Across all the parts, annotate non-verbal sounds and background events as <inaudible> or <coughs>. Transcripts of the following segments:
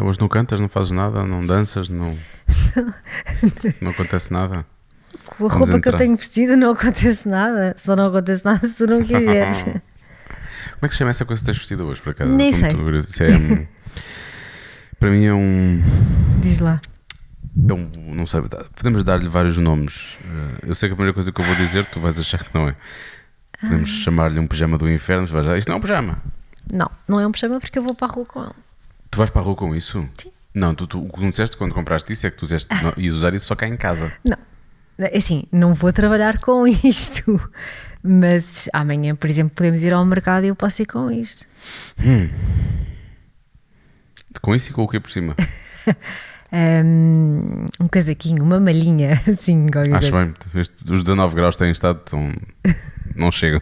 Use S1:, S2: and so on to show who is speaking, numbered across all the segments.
S1: Então hoje não cantas, não fazes nada, não danças, não. <laughs> não acontece nada.
S2: Com a
S1: Vamos
S2: roupa que eu
S1: entrar.
S2: tenho vestida não acontece nada. Só não acontece nada se tu não quiseres. <laughs>
S1: Como é que se chama essa coisa que tens vestida hoje, por acaso?
S2: Nem sei.
S1: é, para mim é um.
S2: Diz lá.
S1: É um, não sei, tá- podemos dar-lhe vários nomes. Eh, Eu sei que a primeira coisa que eu vou dizer tu vais achar que não é. Podemos
S2: Ah.
S1: chamar-lhe um pijama do inferno. Tu vais dizer, isto não é um pijama.
S2: Não, não é um pijama porque eu vou para a rua com ele.
S1: Tu vais para a rua com isso?
S2: Sim.
S1: Não, tu, tu, o que tu disseste quando compraste isso é que tu disseste, não, ias usar isso só cá em casa.
S2: Não. É Assim, não vou trabalhar com <laughs> isto. Mas amanhã, por exemplo, podemos ir ao mercado e eu posso ir com isto.
S1: Com isso e com o que por cima? <laughs>
S2: Um, um casaquinho, uma malhinha, <laughs> assim,
S1: Acho
S2: coisa.
S1: bem. Os 19 graus têm estado, tão, não chegam.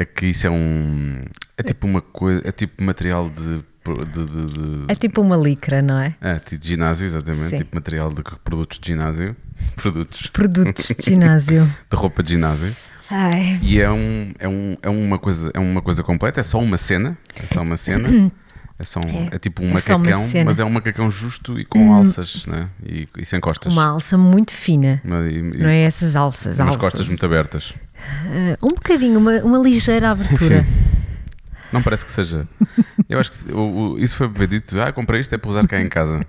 S1: É que isso é um. É tipo uma coisa. É tipo material de. de, de, de-
S2: É tipo uma licra, não é?
S1: é, tipo de ginásio, exatamente.
S2: Sim.
S1: Tipo material de produtos de ginásio. <laughs> Produtos
S2: Produtos de <laughs> ginásio.
S1: de roupa de ginásio.
S2: Ai.
S1: E é, um, é, um, é, uma coisa, é uma coisa completa, é só uma cena. É só uma cena. <coughs> É, só um-
S2: É.
S1: é tipo um
S2: É
S1: macacão.
S2: Hum.
S1: mas é um macacão justo e com alças, né? E, e sem costas.
S2: Uma alça muito fina.
S1: Mas- e-
S2: Não é essas alças,
S1: umas
S2: alças.
S1: costas muito abertas.
S2: Ah, um bocadinho, uma, uma ligeira abertura.
S1: Não parece que seja. Eu acho que o- o- isso foi dito. Ah, comprei isto é para usar cá em casa.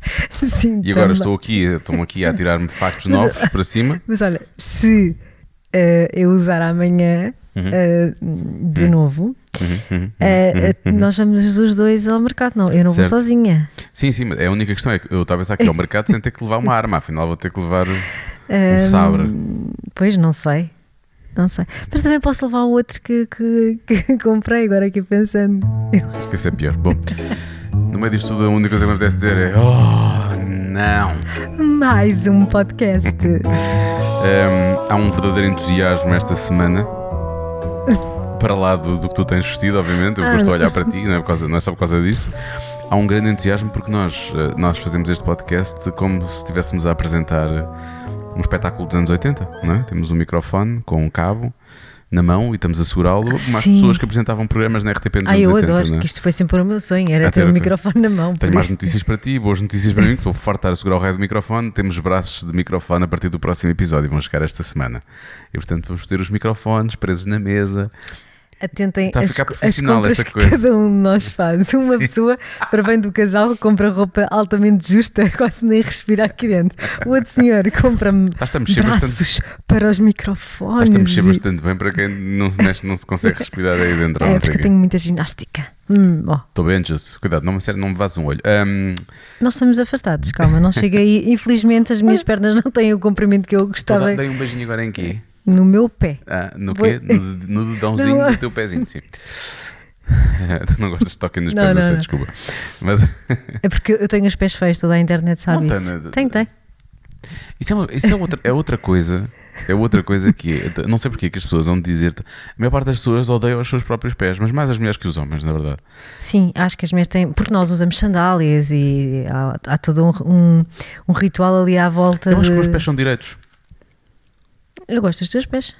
S1: <laughs>
S2: Sim,
S1: E agora
S2: também.
S1: estou aqui, estou aqui a tirar-me factos
S2: Mas-
S1: novos para cima. <laughs>
S2: Mas olha, se ah, eu usar amanhã
S1: Uhum.
S2: ah, de novo,
S1: Uhum,
S2: ah, nós vamos os dois ao mercado. Não, eu não
S1: Certo.
S2: vou sozinha.
S1: Sim, sim, mas a única questão é que eu estava a pensar que ao mercado sem ter que levar uma arma, afinal vou ter que levar um <laughs> sabre.
S2: Pois, não sei. Não sei. Mas também posso levar o outro que, que, que <laughs> comprei, agora aqui pensando.
S1: Acho que isso é pior. Bom, no meio disto tudo, a única coisa que me apetece dizer é: Oh, não!
S2: Mais um podcast.
S1: Hum, há um verdadeiro entusiasmo esta semana. Para lá do, do que tu tens vestido, obviamente, eu
S2: Ah,
S1: gosto de
S2: não.
S1: olhar para ti, não é, por causa- não é só por causa disso. Há um grande entusiasmo porque nós, eh, nós fazemos este podcast como se estivéssemos a apresentar um espetáculo dos anos 80, não é? Temos um microfone com um cabo na mão e estamos a segurá-lo, como as
S2: Sim.
S1: pessoas que apresentavam programas na RTP nos
S2: Ai,
S1: anos
S2: eu
S1: 80,
S2: adoro,
S1: é?
S2: que isto foi sempre o meu sonho, era
S1: Ah,
S2: ter o
S1: quê?
S2: microfone na mão.
S1: Tenho mais
S2: isso.
S1: notícias para ti, boas notícias para mim, que estou farto de segurar o raio do microfone. Temos braços de microfone a partir do próximo episódio, vão chegar esta semana. E portanto vamos ter os microfones presos na mesa.
S2: Atentem
S1: Está a
S2: as, as compras que cada um de nós faz. <laughs> Uma pessoa, para bem do casal, compra roupa altamente justa, <laughs> quase nem respira aqui dentro. O outro senhor compra-me
S1: a mexer bastante.
S2: braços para os microfones.
S1: Estás-te a mexer
S2: e-
S1: bastante bem para quem não se mexe, não se consegue respirar aí dentro.
S2: É, porque eu tenho muita ginástica. Hum,
S1: Estou bem, Jesus. Cuidado, não, sério, não me vazes um olho. Ahm,
S2: nós estamos afastados, calma, não chega aí. Infelizmente, as minhas pernas não têm o comprimento que eu gostava
S1: dei um beijinho agora em quê?
S2: No meu pé.
S1: Ah, no
S2: Vou-
S1: quê? <laughs> No, no dedãozinho
S2: Não.
S1: do teu pezinho, sim. <laughs> tu não gostas de toquem nos
S2: Não,
S1: pés,
S2: não,
S1: sei, desculpa. Mas <laughs>
S2: É porque eu tenho os pés feios, toda a internet sabe
S1: Não
S2: isso.
S1: tem?
S2: Tem.
S1: Isso, é, uma- isso é, outra, é outra coisa. É outra coisa que é. Não sei porque é que as pessoas vão dizer. A maior parte das pessoas odeiam os seus próprios pés, mas mais as mulheres que os homens, na verdade.
S2: Sim, acho que as minhas têm. Porque nós usamos sandálias e há, há todo um, um, um ritual ali à volta.
S1: Eu acho que os meus pés são direitos.
S2: Eu gosto dos teus pés.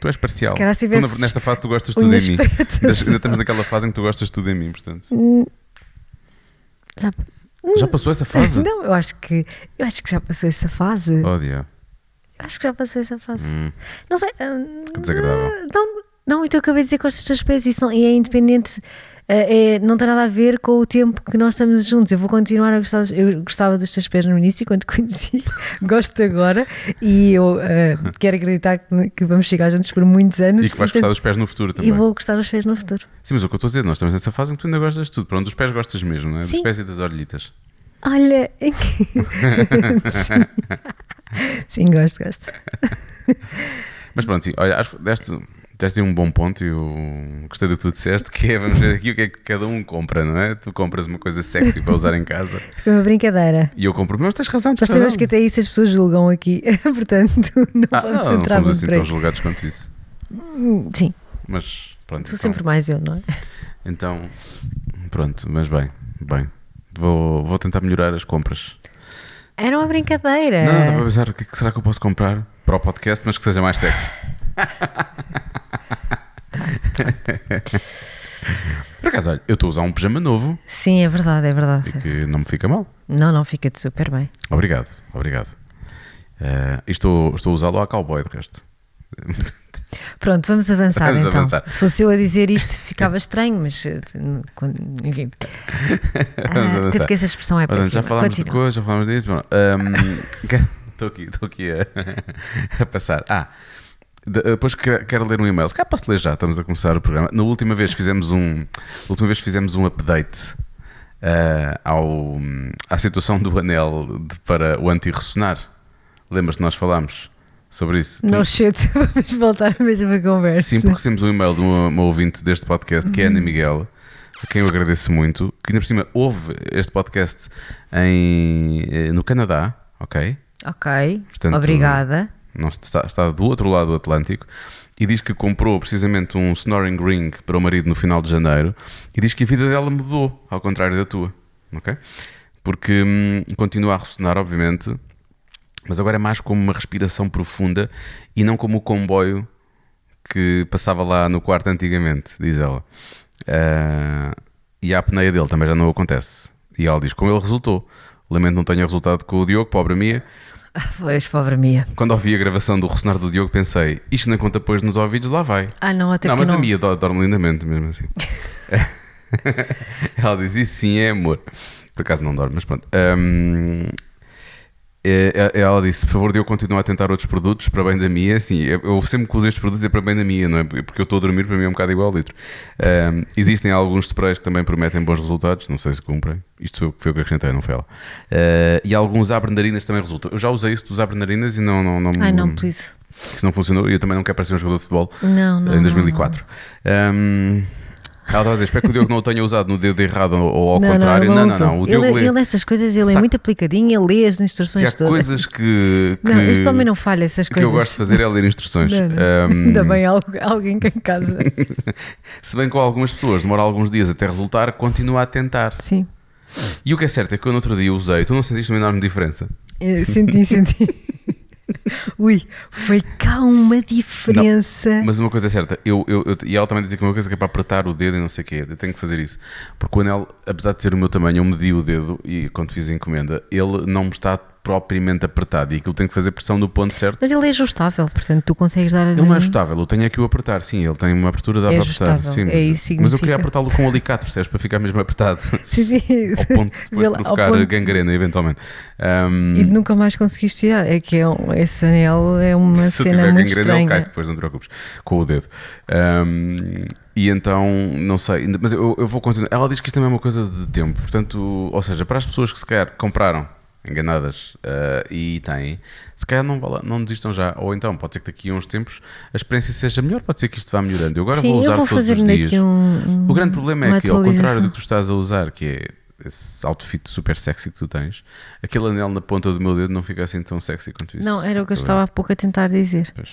S1: Tu és parcial.
S2: Se calhar se
S1: Tu, nesta fase tu gostas tudo em mim.
S2: pretas.
S1: Ainda estamos naquela fase em que tu gostas tudo em mim, portanto.
S2: Hum, Já...
S1: Já passou essa fase?
S2: Não, eu acho que eu acho que já passou essa fase.
S1: Oh.
S2: Eu acho que já passou essa fase.
S1: Hum,
S2: Não sei. hum,
S1: que desagradável.
S2: Não, não, então eu acabei de dizer que gosto dos teus pés e, são, e é independente. Eh, é, não tem nada a ver com o tempo que nós estamos juntos. Eu vou continuar a gostar. dos- Eu gostava dos teus pés no início, quando te conheci. <laughs> Gosto agora e eu eh, quero acreditar que, que vamos chegar juntos por muitos anos.
S1: E que vais gostar dos pés no futuro
S2: E
S1: também.
S2: vou gostar dos pés no futuro.
S1: Sim, mas o que eu estou a dizer, nós estamos nessa fase em que tu ainda gostas de tudo. Pronto, dos pés gostas mesmo, não é? Dos
S2: Sim.
S1: pés e das orelhitas.
S2: Olha. <laughs> Sim. <laughs> Sim, gosto, gosto.
S1: Mas pronto, sim, olha, acho que deste, deste aí um bom ponto e eu gostei do que tu disseste, que é, vamos ver aqui o que é que cada um compra, não é? Tu compras uma coisa sexy para usar em casa <laughs>
S2: Foi uma brincadeira.
S1: e eu compro, mas tens razão,
S2: Já
S1: tens razão.
S2: sabemos que até isso as pessoas julgam aqui. <laughs> Portanto, não
S1: Ah,
S2: vamos
S1: não, não
S2: entrar
S1: somos assim tão julgados quanto isso.
S2: Sim,
S1: Mas pronto,
S2: sou
S1: então,
S2: sempre mais eu, não é?
S1: então, pronto, mas bem, bem. Vou, vou tentar melhorar as compras.
S2: Era uma brincadeira.
S1: Não, dá para pensar o é que será que eu posso comprar para o podcast, mas que seja mais sexy. Por acaso, olha, eu estou a usar um pijama novo
S2: Sim, é verdade, é
S1: e
S2: verdade.
S1: que não me fica mal.
S2: Não, não, fica-te super bem.
S1: Obrigado, obrigado. E estou, estou a usá-lo a cowboy, de resto. <laughs>
S2: Pronto, vamos avançar
S1: Vamos
S2: então.
S1: avançar.
S2: Se fosse eu a dizer isto, ficava estranho, mas eh, quando- enfim. <laughs> Ah, até porque essa expressão é péssima.
S1: já falámos de coisas, já falámos disso. Bom, <laughs> ahm, Estou aqui, estou aqui a, a passar. Ah, de- depois quero, ler um e-mail. Se calhar posso ler já, estamos a começar o programa. Na última vez fizemos um, última vez fizemos um update ah, ao, à situação do anel de- para o anti-ressonar. Lembras que nós falámos sobre isso? Tu-
S2: Não shit, <laughs> vamos voltar à mesma conversa.
S1: Sim, porque recebemos um e-mail de uma, uma ouvinte deste podcast, que é a Ana Miguel, a quem eu agradeço muito, que ainda por cima ouve este podcast em, eh, no Canadá, ok?
S2: Ok,
S1: Portanto,
S2: obrigada.
S1: Não está, está do outro lado do Atlântico e diz que comprou precisamente um snoring ring para o marido no final de janeiro e diz que a vida dela mudou, ao contrário da tua, ok? Porque hum, continua a ressonar, obviamente, mas agora é mais como uma respiração profunda e não como o comboio que passava lá no quarto antigamente, diz ela. Ah, e a apneia dele também já não acontece. E ela diz: com ele resultou. Lamento não tenha resultado com o Diogo, pobre minha. <laughs>
S2: Pois, pobre minha.
S1: Quando ouvi a gravação do ressonar do Diogo, pensei: isto não conta depois nos ouvidos, lá vai.
S2: Ah, não, até
S1: não, mas
S2: não.
S1: a do- dorme lindamente, mesmo assim. <laughs> <laughs> ela diz: isso sim é amor. Por acaso não dorme, mas pronto. É- ela disse: por favor, Diogo, continua a tentar outros produtos para bem da Mia. Assim, eu, eu sempre que uso estes produtos é para bem da Mia, não é? Porque eu estou a dormir, para mim é um bocado igual ao litro. Ahm, existem alguns sprays que também prometem bons resultados, não sei se cumprem. Isto foi, o que acrescentei, não foi ela. Ah, e alguns abrenarinas também resultam. Eu já usei isso dos abrenarinas e não, não, não,
S2: Ai, não, please.
S1: isso não funcionou e eu também não quero parecer um jogador de futebol
S2: Não, não.
S1: em 2004. Um, ela estava a dizer, espero que o Diogo não o tenha usado no dedo errado ou, ao
S2: não,
S1: contrário.
S2: Não,
S1: Não,
S2: não,
S1: não, não. O Diogo
S2: ele,
S1: lê.
S2: ele nestas coisas ele
S1: Se
S2: é muito aplicadinho, ele lê as instruções todas.
S1: coisas que, <laughs> que,
S2: Não, este homem não falha essas
S1: que
S2: coisas.
S1: eu gosto de fazer é ler instruções.
S2: Não, não.
S1: Um,
S2: Ainda bem alguém cá em casa. <laughs>
S1: se bem com algumas pessoas demora alguns dias até resultar, continua a tentar.
S2: Sim.
S1: E o que é certo é que eu no outro dia usei, tu não sentiste uma enorme diferença?
S2: Eh, Senti, senti. <laughs> <laughs> Ui, foi cá uma diferença.
S1: Mas uma coisa é certa, eu, eu, eu- e ela também dizia que uma coisa que é para apertar o dedo e não sei o quê, eu tenho que fazer isso. Porque o anel, apesar de ser o meu tamanho, eu medi o dedo e quando fiz a encomenda, ele não me está propriamente apertado e aquilo tem que fazer pressão no ponto certo.
S2: Mas ele é ajustável, portanto tu consegues dar.
S1: Ele não é ajustável, eu tenho aqui o apertar, sim, ele tem uma abertura, dá
S2: É
S1: para apertar. Sim,
S2: é
S1: mas,
S2: isso
S1: mas eu queria apertá-lo com um alicate, percebes? Para ficar mesmo apertado, <laughs>
S2: Sim, sim.
S1: ao ponto de
S2: Vê
S1: depois
S2: ao
S1: provocar
S2: ponto-
S1: gangrena, eventualmente. Um,
S2: E nunca mais conseguiste tirar. É que é um- esse anel é uma
S1: se
S2: cena
S1: tiver
S2: muito
S1: gangrena, ele cai
S2: estranha.
S1: depois, não te preocupes, com o dedo. Um, e então, não sei, mas eu, eu vou continuar. Ela diz que isto também é uma coisa de tempo, portanto, ou seja, para as pessoas que se calhar compraram enganadas uh, e têm, se calhar não, vale- não desistam já, ou então pode ser que daqui a uns tempos a experiência seja melhor, pode ser que isto vá melhorando. Eu agora
S2: Sim,
S1: vou usar
S2: vou
S1: todos os dias.
S2: um,
S1: O grande problema é que, ao contrário do que tu estás a usar, que é esse outfit super sexy que tu tens, aquele anel na ponta do meu dedo não fica assim tão sexy quanto isso.
S2: Não, era o que eu
S1: Tá
S2: estava há pouco a tentar dizer.
S1: Pois.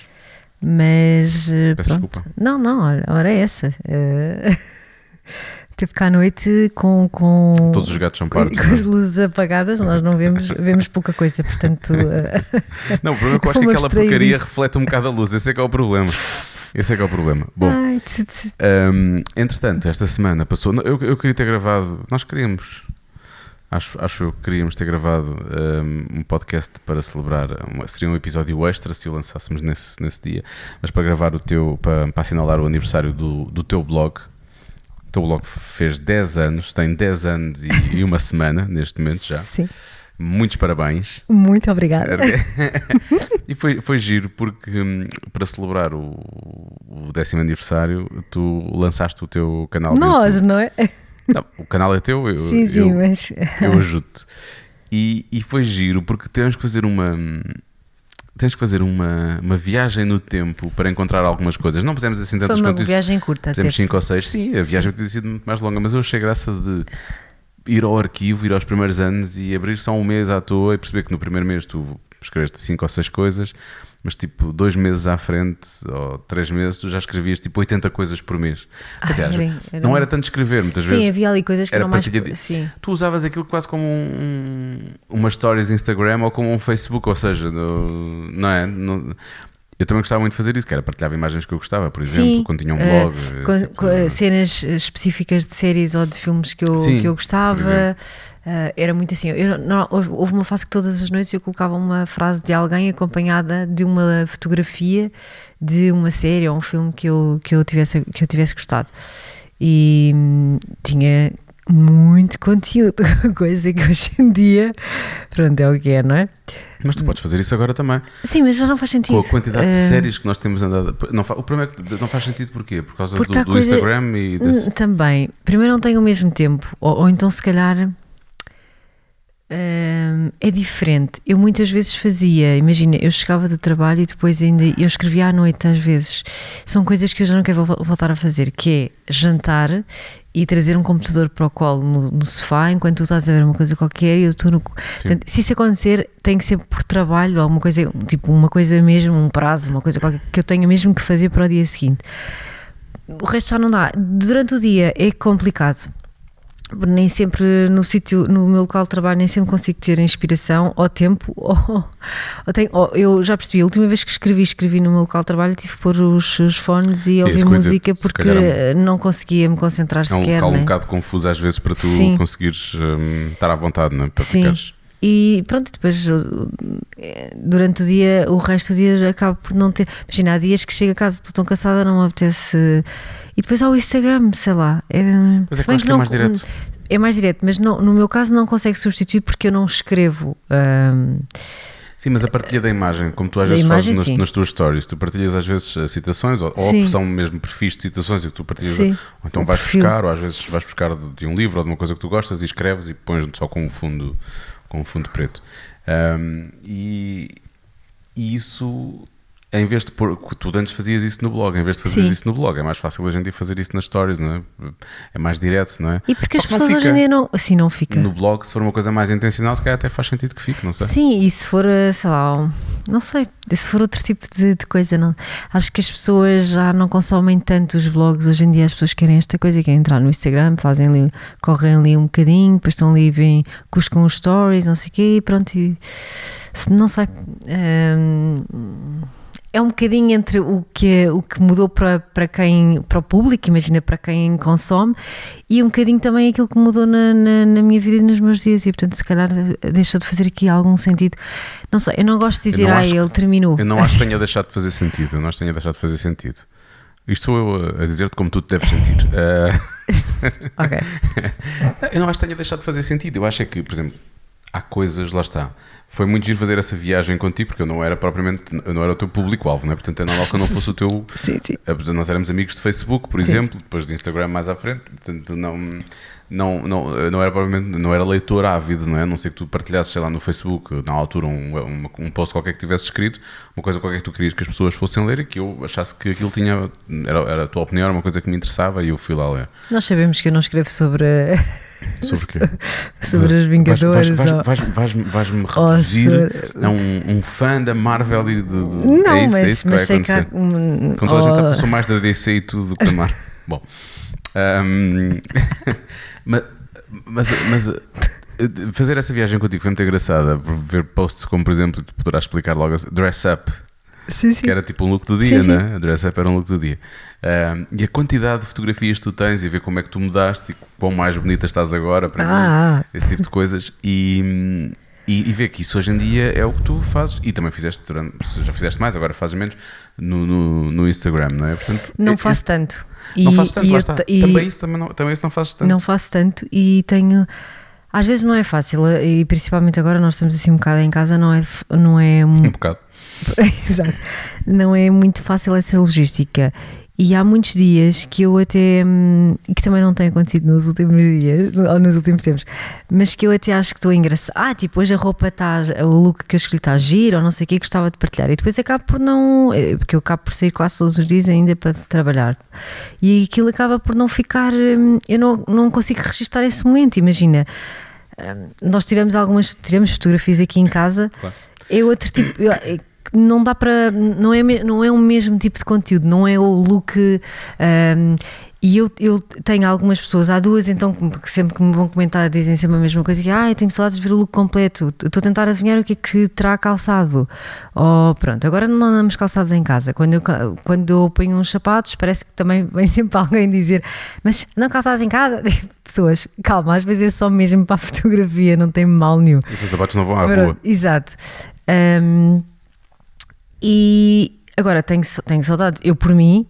S2: Mas eh,
S1: Peço
S2: pronto.
S1: desculpa.
S2: Não, não, olha, hora é essa. Eh, <laughs> Teve cá à noite com, com,
S1: Todos os gatos são pardos.
S2: com as luzes apagadas, nós não vemos, vemos pouca coisa, portanto. <laughs> eh,
S1: Não, o problema é que eu acho que aquela porcaria
S2: disso.
S1: reflete um bocado a luz. Esse é que é o problema. Esse é que é o problema. Bom,
S2: ai, tch, tch.
S1: hum, entretanto, esta semana passou. Eu, eu queria ter gravado. Nós queríamos. Acho, acho eu que queríamos ter gravado hum, um podcast para celebrar. uma- seria um episódio extra se o lançássemos nesse, nesse dia. Mas para gravar o teu. Para, para assinalar o aniversário do, do teu blog. O teu blog fez 10 anos, tem 10 anos e, e uma semana neste momento já.
S2: Sim,
S1: Muitos parabéns.
S2: muito obrigada. <laughs>
S1: e foi, foi giro porque hum, para celebrar o, o décimo aniversário tu lançaste o teu canal
S2: Nós, não é?
S1: Não, o canal é teu, eu,
S2: sim, sim,
S1: eu,
S2: mas.
S1: eu ajudo-te. E, e foi giro porque temos que fazer uma. Tens que fazer uma, uma viagem no tempo para encontrar algumas coisas. Não fizemos assim
S2: Foi
S1: tantas
S2: uma
S1: quanto isso.
S2: viagem curta.
S1: Fizemos
S2: Até.
S1: 5 ou 6. Sim, a viagem podia ter sido muito mais longa, mas eu achei graça de ir ao arquivo, ir aos primeiros anos e abrir só um mês à toa e perceber que no primeiro mês tu escreveste 5 ou 6 coisas, mas tipo dois meses à frente ou três meses tu já escrevias tipo 80 coisas por mês. Quer dizer,
S2: Ah, era- era-
S1: não era tanto escrever, muitas
S2: Sim,
S1: vezes.
S2: havia ali coisas que
S1: era
S2: mais.
S1: de-
S2: Sim.
S1: Tu usavas aquilo quase como um, uma stories Instagram ou como um Facebook, ou seja, no- não é? No- Eu também gostava muito de fazer isso, que era partilhar imagens que eu gostava, por exemplo,
S2: Sim,
S1: quando tinha um
S2: eh,
S1: blog.
S2: com-
S1: tipo
S2: com, eh, cenas específicas de séries ou de filmes que eu,
S1: Sim,
S2: que eu gostava. Eh, era muito assim. Eu, não, houve, houve uma fase que todas as noites eu colocava uma frase de alguém acompanhada de uma fotografia de uma série ou um filme que eu, que eu, tivesse, que eu tivesse gostado. E hum, tinha muito conteúdo, <laughs> coisa que hoje em dia, pronto, é o que é, não é?
S1: Mas tu podes fazer isso agora também.
S2: Sim, mas já não faz sentido.
S1: Com a quantidade de
S2: Eh,
S1: séries que nós temos andado. Não. O problema é que não faz sentido porquê? Por causa do, do
S2: coisa-
S1: Instagram e desse...
S2: Hum, Também. Primeiro não tenho o mesmo tempo. Ou, ou então, se calhar, hum, é diferente. Eu muitas vezes fazia, imagina, eu chegava do trabalho e depois ainda eu escrevia à noite às vezes. São coisas que eu já não quero vol- voltar a fazer, que é jantar e trazer um computador para o colo no, no sofá enquanto tu estás a ver uma coisa qualquer e eu estou no. Portanto, se isso acontecer, tem que ser por trabalho, alguma coisa, tipo uma coisa mesmo, um prazo, uma coisa qualquer que eu tenha mesmo que fazer para o dia seguinte. O resto já não dá. Durante o dia é complicado. Nem sempre no sítio, no meu local de trabalho, nem sempre consigo ter inspiração ou tempo. <laughs> Ou, ou tenho, ou eu já percebi, a última vez que escrevi, escrevi no meu local de trabalho, tive que pôr os, os fones e ouvir
S1: dizer,
S2: música porque
S1: calhar
S2: não conseguia me concentrar
S1: É um
S2: sequer.
S1: local um
S2: né?
S1: bocado confuso às vezes para tu
S2: Sim.
S1: conseguires hum, estar à vontade, não é? Para
S2: Sim.
S1: ficares.
S2: E pronto, depois eh, durante o dia, o resto do dia acaba por não ter. Imagina, há dias que chego a casa, estou tão cansada, não me apetece. E depois há o Instagram, sei lá. É,
S1: Mas é
S2: se
S1: que eu
S2: bem
S1: acho que é mais direto.
S2: É mais direto, mas não, no meu caso não consegue substituir porque eu não escrevo. hum,
S1: Sim, mas a partilha da imagem, como tu às vezes
S2: imagem,
S1: fazes nas, nas tuas stories, tu partilhas às vezes eh, citações ou, ou mesmo perfis de citações e que tu partilhas,
S2: Sim.
S1: ou então
S2: Um
S1: vais
S2: perfil.
S1: buscar, ou às vezes vais buscar de, de um livro ou de uma coisa que tu gostas e escreves e pões só com um fundo, com um fundo preto. Ahm, e, e isso, em vez de pôr, tu antes fazias isso no blog, em vez de fazer isso no blog, é mais fácil hoje em dia fazer isso nas stories, não é? É mais direto, não é?
S2: E porque
S1: Só
S2: as pessoas hoje em dia não. Assim não fica.
S1: No blog, se for uma coisa mais intencional, se calhar até faz sentido que fique, não sei.
S2: Sim, e se for, eh, sei lá, não sei, se for outro tipo de, de coisa, não. Acho que as pessoas já não consomem tanto os blogs. Hoje em dia as pessoas querem esta coisa, querem entrar no Instagram, fazem ali, correm ali um bocadinho, depois estão ali, vêm cus com os stories, não sei o quê, e pronto. E, não sei. hum, é um bocadinho entre o que, o que mudou para, para quem, para o público, imagina, para quem consome, e um bocadinho também aquilo que mudou na, na, na minha vida e nos meus dias, e portanto, se calhar eh, deixou de fazer aqui algum sentido. Não sei, eu não gosto de dizer, ah,
S1: acho
S2: ele terminou.
S1: Eu não acho que <laughs> tenha deixado de fazer sentido. Eu não acho que tenha deixado de fazer sentido. Isto sou eu a- dizer-te como tu te deves sentir. Eh,
S2: Ok. <laughs>
S1: eu não acho que tenha deixado de fazer sentido. Eu acho é que, por exemplo, há coisas, lá está. Foi muito giro fazer essa viagem contigo, porque eu não era propriamente, eu não era o teu público-alvo, não é? Portanto, é normal que eu não fosse o teu. <laughs>
S2: Sim, sim.
S1: Nós éramos amigos de Facebook, por
S2: Sim,
S1: exemplo, depois de Instagram mais à frente, portanto não, não, não, eu não era provavelmente, não era leitor ávido, não é? A não ser que tu partilhasses, sei lá, no Facebook, na altura, um, um, um post qualquer que tivesse escrito, uma coisa qualquer que tu querias que as pessoas fossem ler e que eu achasse que aquilo tinha, era, era a tua opinião, era uma coisa que me interessava e eu fui lá ler.
S2: Nós sabemos que eu não escrevo sobre,
S1: Sobre o quê? <laughs>
S2: sobre os Vingadores.
S1: vais-
S2: ou-
S1: vais- vais- vais- Vais-me reduzir a um, um fã da Marvel e de. de-
S2: Não,
S1: é isso, é
S2: mas,
S1: isso que
S2: mas
S1: vai
S2: sei que há.
S1: acontecer.
S2: um-
S1: Com toda a gente sabe eu sou mais da DC e tudo do que da Marvel. <laughs> Bom. Ahm, <laughs> mas, mas, mas, eh, fazer essa viagem contigo foi muito engraçada. Ver posts como, por exemplo, tu poderás explicar logo assim, Dress Up,
S2: Sim, sim.
S1: que era tipo um look do dia,
S2: Sim,
S1: né? Dress Up era um look do dia. Ahm, e a quantidade de fotografias que tu tens e ver como é que tu mudaste e quão mais bonita estás agora para mim
S2: Ah,
S1: esse tipo de coisas e, e, e ver que isso hoje em dia é o que tu fazes e também fizeste durante, já fizeste mais, agora fazes menos no, no, no Instagram, não é? Portanto,
S2: não
S1: é-
S2: faço tanto.
S1: não
S2: E-
S1: fazes tanto, lá está. Também isso também não, também isso não fazes tanto.
S2: Não faço tanto e tenho. Às vezes não é fácil, e principalmente agora nós estamos assim um bocado em casa, não é, não é
S1: Um
S2: mu-
S1: bocado. <laughs>
S2: Exato. Não é muito fácil essa logística. E há muitos dias que eu até. hum, que também não tem acontecido nos últimos dias, ou nos últimos tempos, mas que eu até acho que estou engraçada. Ah, tipo, hoje a roupa está. O look que eu escolhi está a giro, ou não sei o que, gostava de partilhar. E depois acabo por não. eh, Porque eu acabo por sair quase todos os dias ainda para trabalhar. E aquilo acaba por não ficar. hum, Eu não, não consigo registrar esse momento. Imagina, hum, nós tiramos algumas. Tiramos fotografias aqui em casa.
S1: Claro.
S2: É outro tipo. eu- é- não dá para. Não é, não é o mesmo tipo de conteúdo, não é o look. hum, E eu, eu tenho algumas pessoas, há duas então que sempre que me vão comentar dizem sempre a mesma coisa, que ah, eu tenho saudades de ver o look completo, estou a tentar adivinhar o que é que terá calçado. Ou pronto, agora não andamos calçados em casa. Quando eu, quando eu ponho uns sapatos, parece que também <laughs> vem sempre alguém dizer, mas não calçados em casa? <laughs> Pessoas, calma, às vezes é só mesmo para a fotografia, não tem mal nenhum.
S1: E os sapatos não vão à
S2: Pronto,
S1: rua.
S2: Exato. Um, e agora tenho, tenho saudades. Eu, por mim,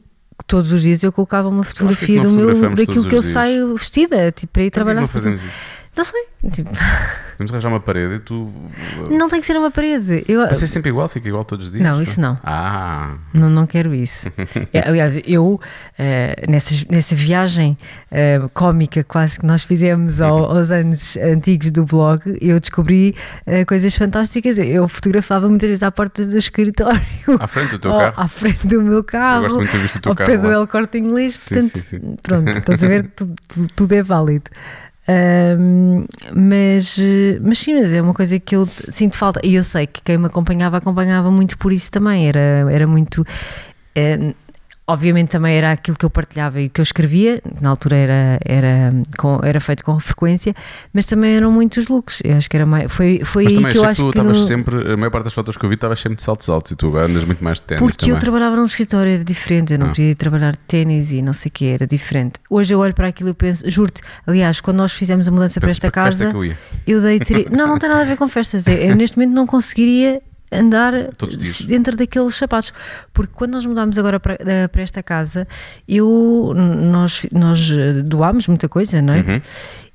S2: todos os dias eu colocava uma fotografia do meu, daquilo que eu
S1: dias?
S2: saio vestida, tipo, para ir
S1: Por que
S2: trabalhar.
S1: não fazemos isso?
S2: Não sei. Tipo, <laughs>
S1: Vamos arranjar uma parede e tu.
S2: não tem que ser uma parede. Eu,
S1: Vai ser sempre igual, fica igual todos os dias.
S2: Não, isso não.
S1: Ah,
S2: Não, não quero isso. <laughs> É, Aliás, eu, eh, nessas- nessa viagem eh, cómica quase que nós fizemos ao- aos anos antigos do blog, eu descobri eh, coisas fantásticas. Eu fotografava muitas vezes à porta do escritório.
S1: à frente do teu <laughs> carro.
S2: à frente do meu carro.
S1: Eu gosto muito de ter visto o teu
S2: ao
S1: carro
S2: pé do. El Corte Inglês.
S1: Sim,
S2: portanto,
S1: sim, sim.
S2: pronto, estás a ver? <laughs> tudo- tudo é válido. Mas, mas sim, mas é uma coisa que eu sinto falta. E eu sei que quem me acompanhava, acompanhava muito por isso também. Era, era muito. eh, obviamente também era aquilo que eu partilhava e que eu escrevia, na altura era, era, com- era feito com frequência, mas também eram muitos looks. Eu acho que era mais. Foi, foi
S1: Mas
S2: aí
S1: também
S2: que eu
S1: achei que
S2: acho
S1: tu
S2: que.
S1: estavas
S2: no-
S1: sempre. A maior parte das fotos que eu vi estavas sempre de saltos altos e tu agora andas muito mais de ténis
S2: Porque
S1: também.
S2: eu trabalhava num escritório, era diferente, eu não
S1: Ah.
S2: podia trabalhar de ténis e não sei o que, era diferente. Hoje eu olho para aquilo e penso, juro-te, aliás, quando nós fizemos a mudança para esta
S1: para
S2: casa,
S1: que eu ia?
S2: eu dei. tri- <laughs> Não, não tem nada a ver com festas. Eu, eu neste momento não conseguiria andar dentro daqueles sapatos. Porque quando nós mudámos agora para, eh, para esta casa, eu, nós, nós eh, doámos muita coisa, não é?
S1: Uhum.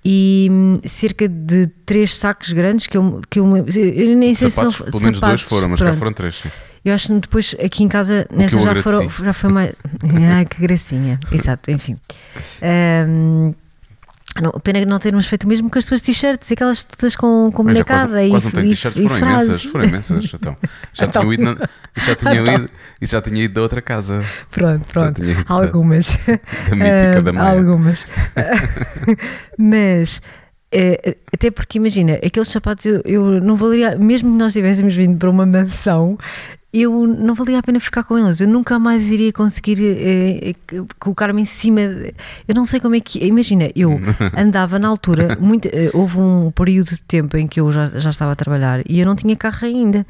S2: E hum, cerca de três sacos grandes que eu, que eu. Eu nem sei
S1: Sapatos,
S2: se são
S1: pelo menos dois
S2: sapatos,
S1: foram, mas cá
S2: pronto.
S1: foram três. sim.
S2: Eu acho que depois aqui em casa, nesta já, foram, já foi mais. <laughs> Ai, que gracinha. Exato, enfim. Ahm, <laughs> não, pena que não termos feito o mesmo com as tuas t-shirts, aquelas todas com, com bonecada e,
S1: quase não tenho t-shirts, foram
S2: frases.
S1: imensas, foram imensas. Então, <laughs> já
S2: Então.
S1: tinham ido, na, já tinham <laughs>
S2: Então.
S1: ido, e já tinha ido da outra casa,
S2: Pronto, pronto.
S1: tinha ido da-
S2: Algumas. <laughs>
S1: da mítica
S2: Ahm,
S1: da Maia.
S2: Algumas. Mas. eh, até porque imagina, aqueles sapatos eu, eu não valeria, mesmo que nós tivéssemos vindo para uma mansão, eu não valia a pena ficar com eles. Eu nunca mais iria conseguir eh, eh, colocar-me em cima. de- eu não sei como é que. Imagina, eu <laughs> andava na altura, muito, eh, houve um período de tempo em que eu já, já estava a trabalhar e eu não tinha carro ainda.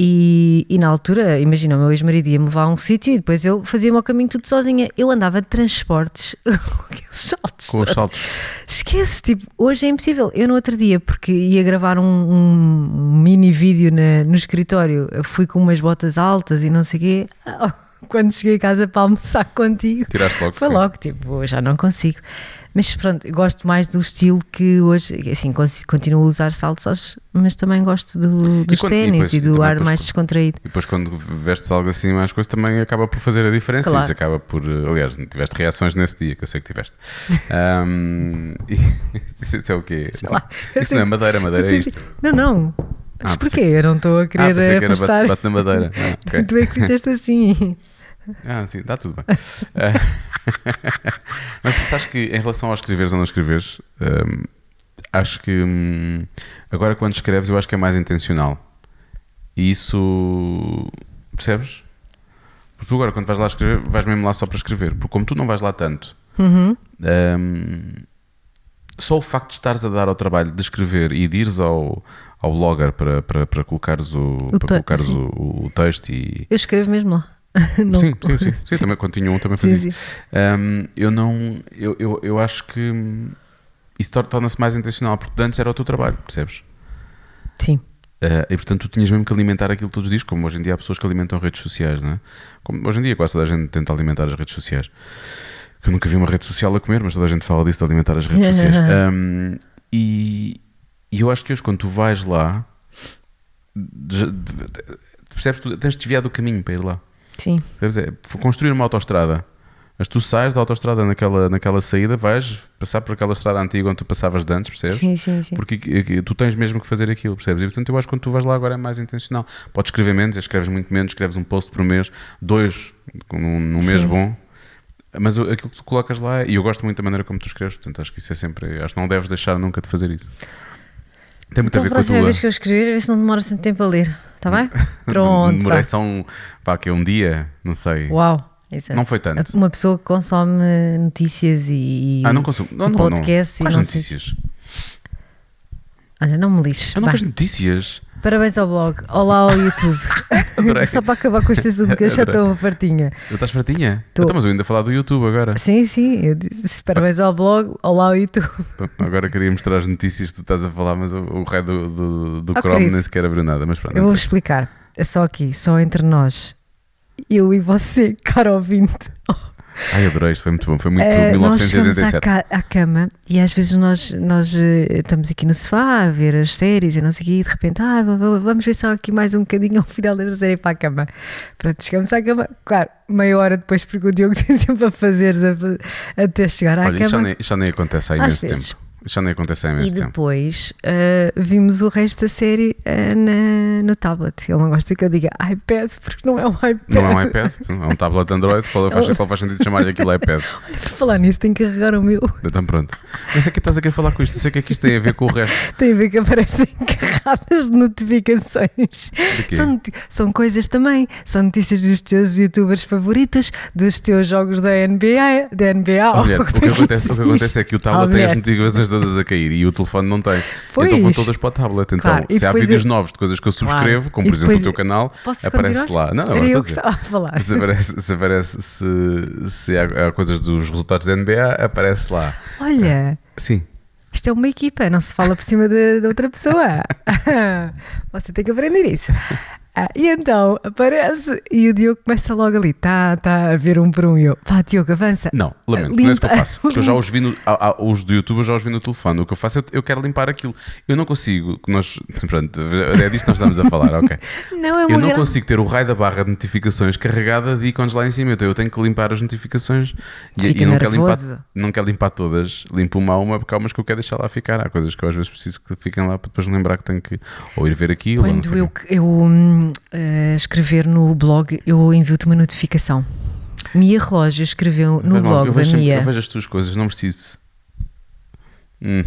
S2: E, e na altura, imagina, o meu ex-marido ia-me levar a um sítio e depois eu fazia-me ao caminho tudo sozinha. Eu andava de transportes <laughs> com aqueles saltos.
S1: Com os saltos.
S2: Esquece, tipo, hoje é impossível. Eu no outro dia, porque ia gravar um, um mini vídeo na- no escritório, eu fui com umas botas altas e não sei o quê. <laughs> Quando cheguei a casa para almoçar contigo,
S1: Tiraste logo.
S2: foi
S1: sim.
S2: logo, tipo, já não consigo. Mas pronto, gosto mais do estilo que hoje, assim, continuo a usar saltos, mas também gosto do- dos ténis e, do ar
S1: depois
S2: mais descontraído.
S1: E depois quando vestes algo assim mais coisa também acaba por fazer a diferença.
S2: Claro.
S1: Isso acaba por. eh, Aliás, tiveste reações nesse dia, que eu sei que tiveste. <laughs> Ahm, <laughs> e, isso é o quê?
S2: Sei lá.
S1: Isso não é madeira, madeira é isto.
S2: Não, não. Mas
S1: Ah,
S2: porquê? Eu não estou a
S1: Ah,
S2: querer
S1: que era
S2: afastar.
S1: bate, bate na madeira. Ah, <laughs> ok.
S2: Tu é que fizeste assim.
S1: Ah, sim, está tudo bem. Ah, <laughs> <laughs> Mas sabes que em relação ao escreveres ou não escreveres, hum, acho que hum, agora quando escreves eu acho que é mais intencional. E isso percebes? Porque tu agora quando vais lá escrever, vais mesmo lá só para escrever. Porque como tu não vais lá tanto,
S2: Uhum.
S1: hum, só o facto de estares a dar ao trabalho de escrever e de ires ao, ao blogger para, para, para colocares, o, para
S2: te-
S1: colocares o, o texto e,
S2: Eu escrevo mesmo lá. <laughs> Não-
S1: Sim, sim, sim, sim, Também, um também fazia.
S2: Sim,
S1: isso. Um, eu não. Eu, eu, eu acho que isso tor- torna-se mais intencional, porque antes era o teu trabalho, percebes?
S2: Sim.
S1: Uh, e portanto tu tinhas mesmo que alimentar aquilo todos os dias, como hoje em dia há pessoas que alimentam redes sociais, não é? Como hoje em dia quase toda a gente tenta alimentar as redes sociais. Que eu nunca vi uma rede social a comer, mas toda a gente fala disso de alimentar as redes sociais. <laughs> Um, e, e eu acho que hoje, quando tu vais lá, percebes? Tu tens de desviar do caminho para ir lá.
S2: Sim.
S1: Foi construir uma autoestrada. Mas tu sais da autoestrada naquela, naquela saída, vais passar por aquela estrada antiga onde tu passavas de antes, percebes?
S2: Sim, sim, sim.
S1: Porque que- que tu tens mesmo que fazer aquilo, percebes? E portanto eu acho que quando tu vais lá agora é mais intencional. Podes escrever menos, escreves muito menos, escreves um post por mês, dois num, num mês
S2: Sim.
S1: bom. Mas aquilo que tu colocas lá, e eu gosto muito da maneira como tu escreves, portanto acho que isso é sempre. Acho que não deves deixar nunca de fazer isso. Tem muito
S2: Então,
S1: a
S2: a
S1: ver com a
S2: próxima
S1: tua.
S2: vez que eu escrever, vê se não demora tanto tempo a ler. Está bem? <laughs> Pronto.
S1: Demorei só um. pá, que é um dia, não sei.
S2: Uau. Exato.
S1: Não foi tanto.
S2: Uma pessoa que consome notícias e,
S1: Ah, não consumo. Não, não, não.
S2: podcast e
S1: Quais
S2: não sei-
S1: notícias?
S2: Olha, não me lixes.
S1: Eu não vejo notícias.
S2: Parabéns ao blog. Olá ao YouTube. <laughs> Só para acabar com este assunto que eu já estou fartinha.
S1: Tu estás fartinha?
S2: Tô.
S1: Então, mas eu ainda a falar do YouTube agora.
S2: Sim, sim. Eu disse parabéns ao blog. Olá ao YouTube.
S1: Agora queria mostrar as notícias que tu estás a falar, mas o, o rei do, do, do
S2: Oh,
S1: Chrome
S2: querido.
S1: nem sequer abriu nada. Mas pronto.
S2: Eu vou explicar. É só aqui, só entre nós. Eu e você, caro ouvinte.
S1: Ai, adorei, isto foi muito bom. Foi muito
S2: Eh, nós chegamos à,
S1: 1987.
S2: à cama e às vezes nós, nós eh, estamos aqui no sofá a ver as séries e não sei o quê, e de repente, ah, vamos ver só aqui mais um bocadinho ao final desta série para a cama. Pronto, chegamos à cama, claro, meia hora depois, porque o Diogo <laughs> tem sempre a fazer até chegar à
S1: Olha,
S2: cama.
S1: nem, isso já nem acontece há imenso
S2: vezes.
S1: tempo. Já nem acontece há
S2: E
S1: imenso tempo.
S2: depois eh, vimos o resto da série eh, na- no tablet. Ele não gosta que eu diga iPad, porque não é um iPad.
S1: Não é um iPad, é um tablet Android. Qual faz, qual faz sentido chamar-lhe aquilo iPad? <laughs>
S2: Olha, por falar nisso, tenho que carregar o meu.
S1: Então pronto. Eu sei que estás a querer falar com isto. Eu sei que é que isto tem a ver com o resto.
S2: Tem a ver que aparecem <laughs> carradas de notificações.
S1: quê?
S2: São, são coisas também. São notícias dos teus youtubers favoritos, dos teus jogos da NBA. Da NBA ou
S1: o,
S2: como
S1: que
S2: é
S1: acontece, o que acontece é que o tablet tem as notificações todas a cair e o telefone não tem.
S2: Pois.
S1: Então vão todas para o tablet. Então,
S2: Claro,
S1: se há vídeos
S2: eu-
S1: novos de coisas que eu subscrevo,
S2: Claro.
S1: como por exemplo o teu canal, aparece
S2: continuar?
S1: lá. Não, agora
S2: eu
S1: estou a
S2: a falar.
S1: Se aparece, se, aparece se, se há, há coisas dos resultados da NBA, aparece lá.
S2: Olha,
S1: Sim.
S2: isto é uma equipa, não se fala por cima de outra pessoa. <laughs> Você tem que aprender isso. Ah, e então aparece e o Diogo começa logo ali, tá, tá a ver um por um. E eu, pá, Diogo, avança.
S1: Não, lamento, não é isso que eu
S2: Limpa.
S1: faço. Porque eu já os vi no, há- há- os do YouTube eu já os vi no telefone. O que eu faço é eu quero limpar aquilo. Eu não consigo. Nós, <laughs> pronto, é disto que nós estamos a falar, ok. <laughs>
S2: Não é
S1: Eu não
S2: grande-
S1: consigo ter o raio da barra de notificações carregada de ícones lá em cima. Então eu tenho que limpar as notificações e,
S2: Fica
S1: e não, quero limpar, não quero limpar todas. Limpo uma a uma porque há umas que eu quero deixar lá ficar. Há coisas que eu às vezes preciso que fiquem lá para depois lembrar que tenho que ou ir ver aquilo. ou não sei
S2: Quando eu, eu eh, escrever no blog, eu envio-te uma notificação. Mia Relógio escreveu no
S1: Mas,
S2: blog
S1: eu,
S2: da
S1: vejo
S2: Mia.
S1: eu vejo as tuas coisas, não preciso. Hum,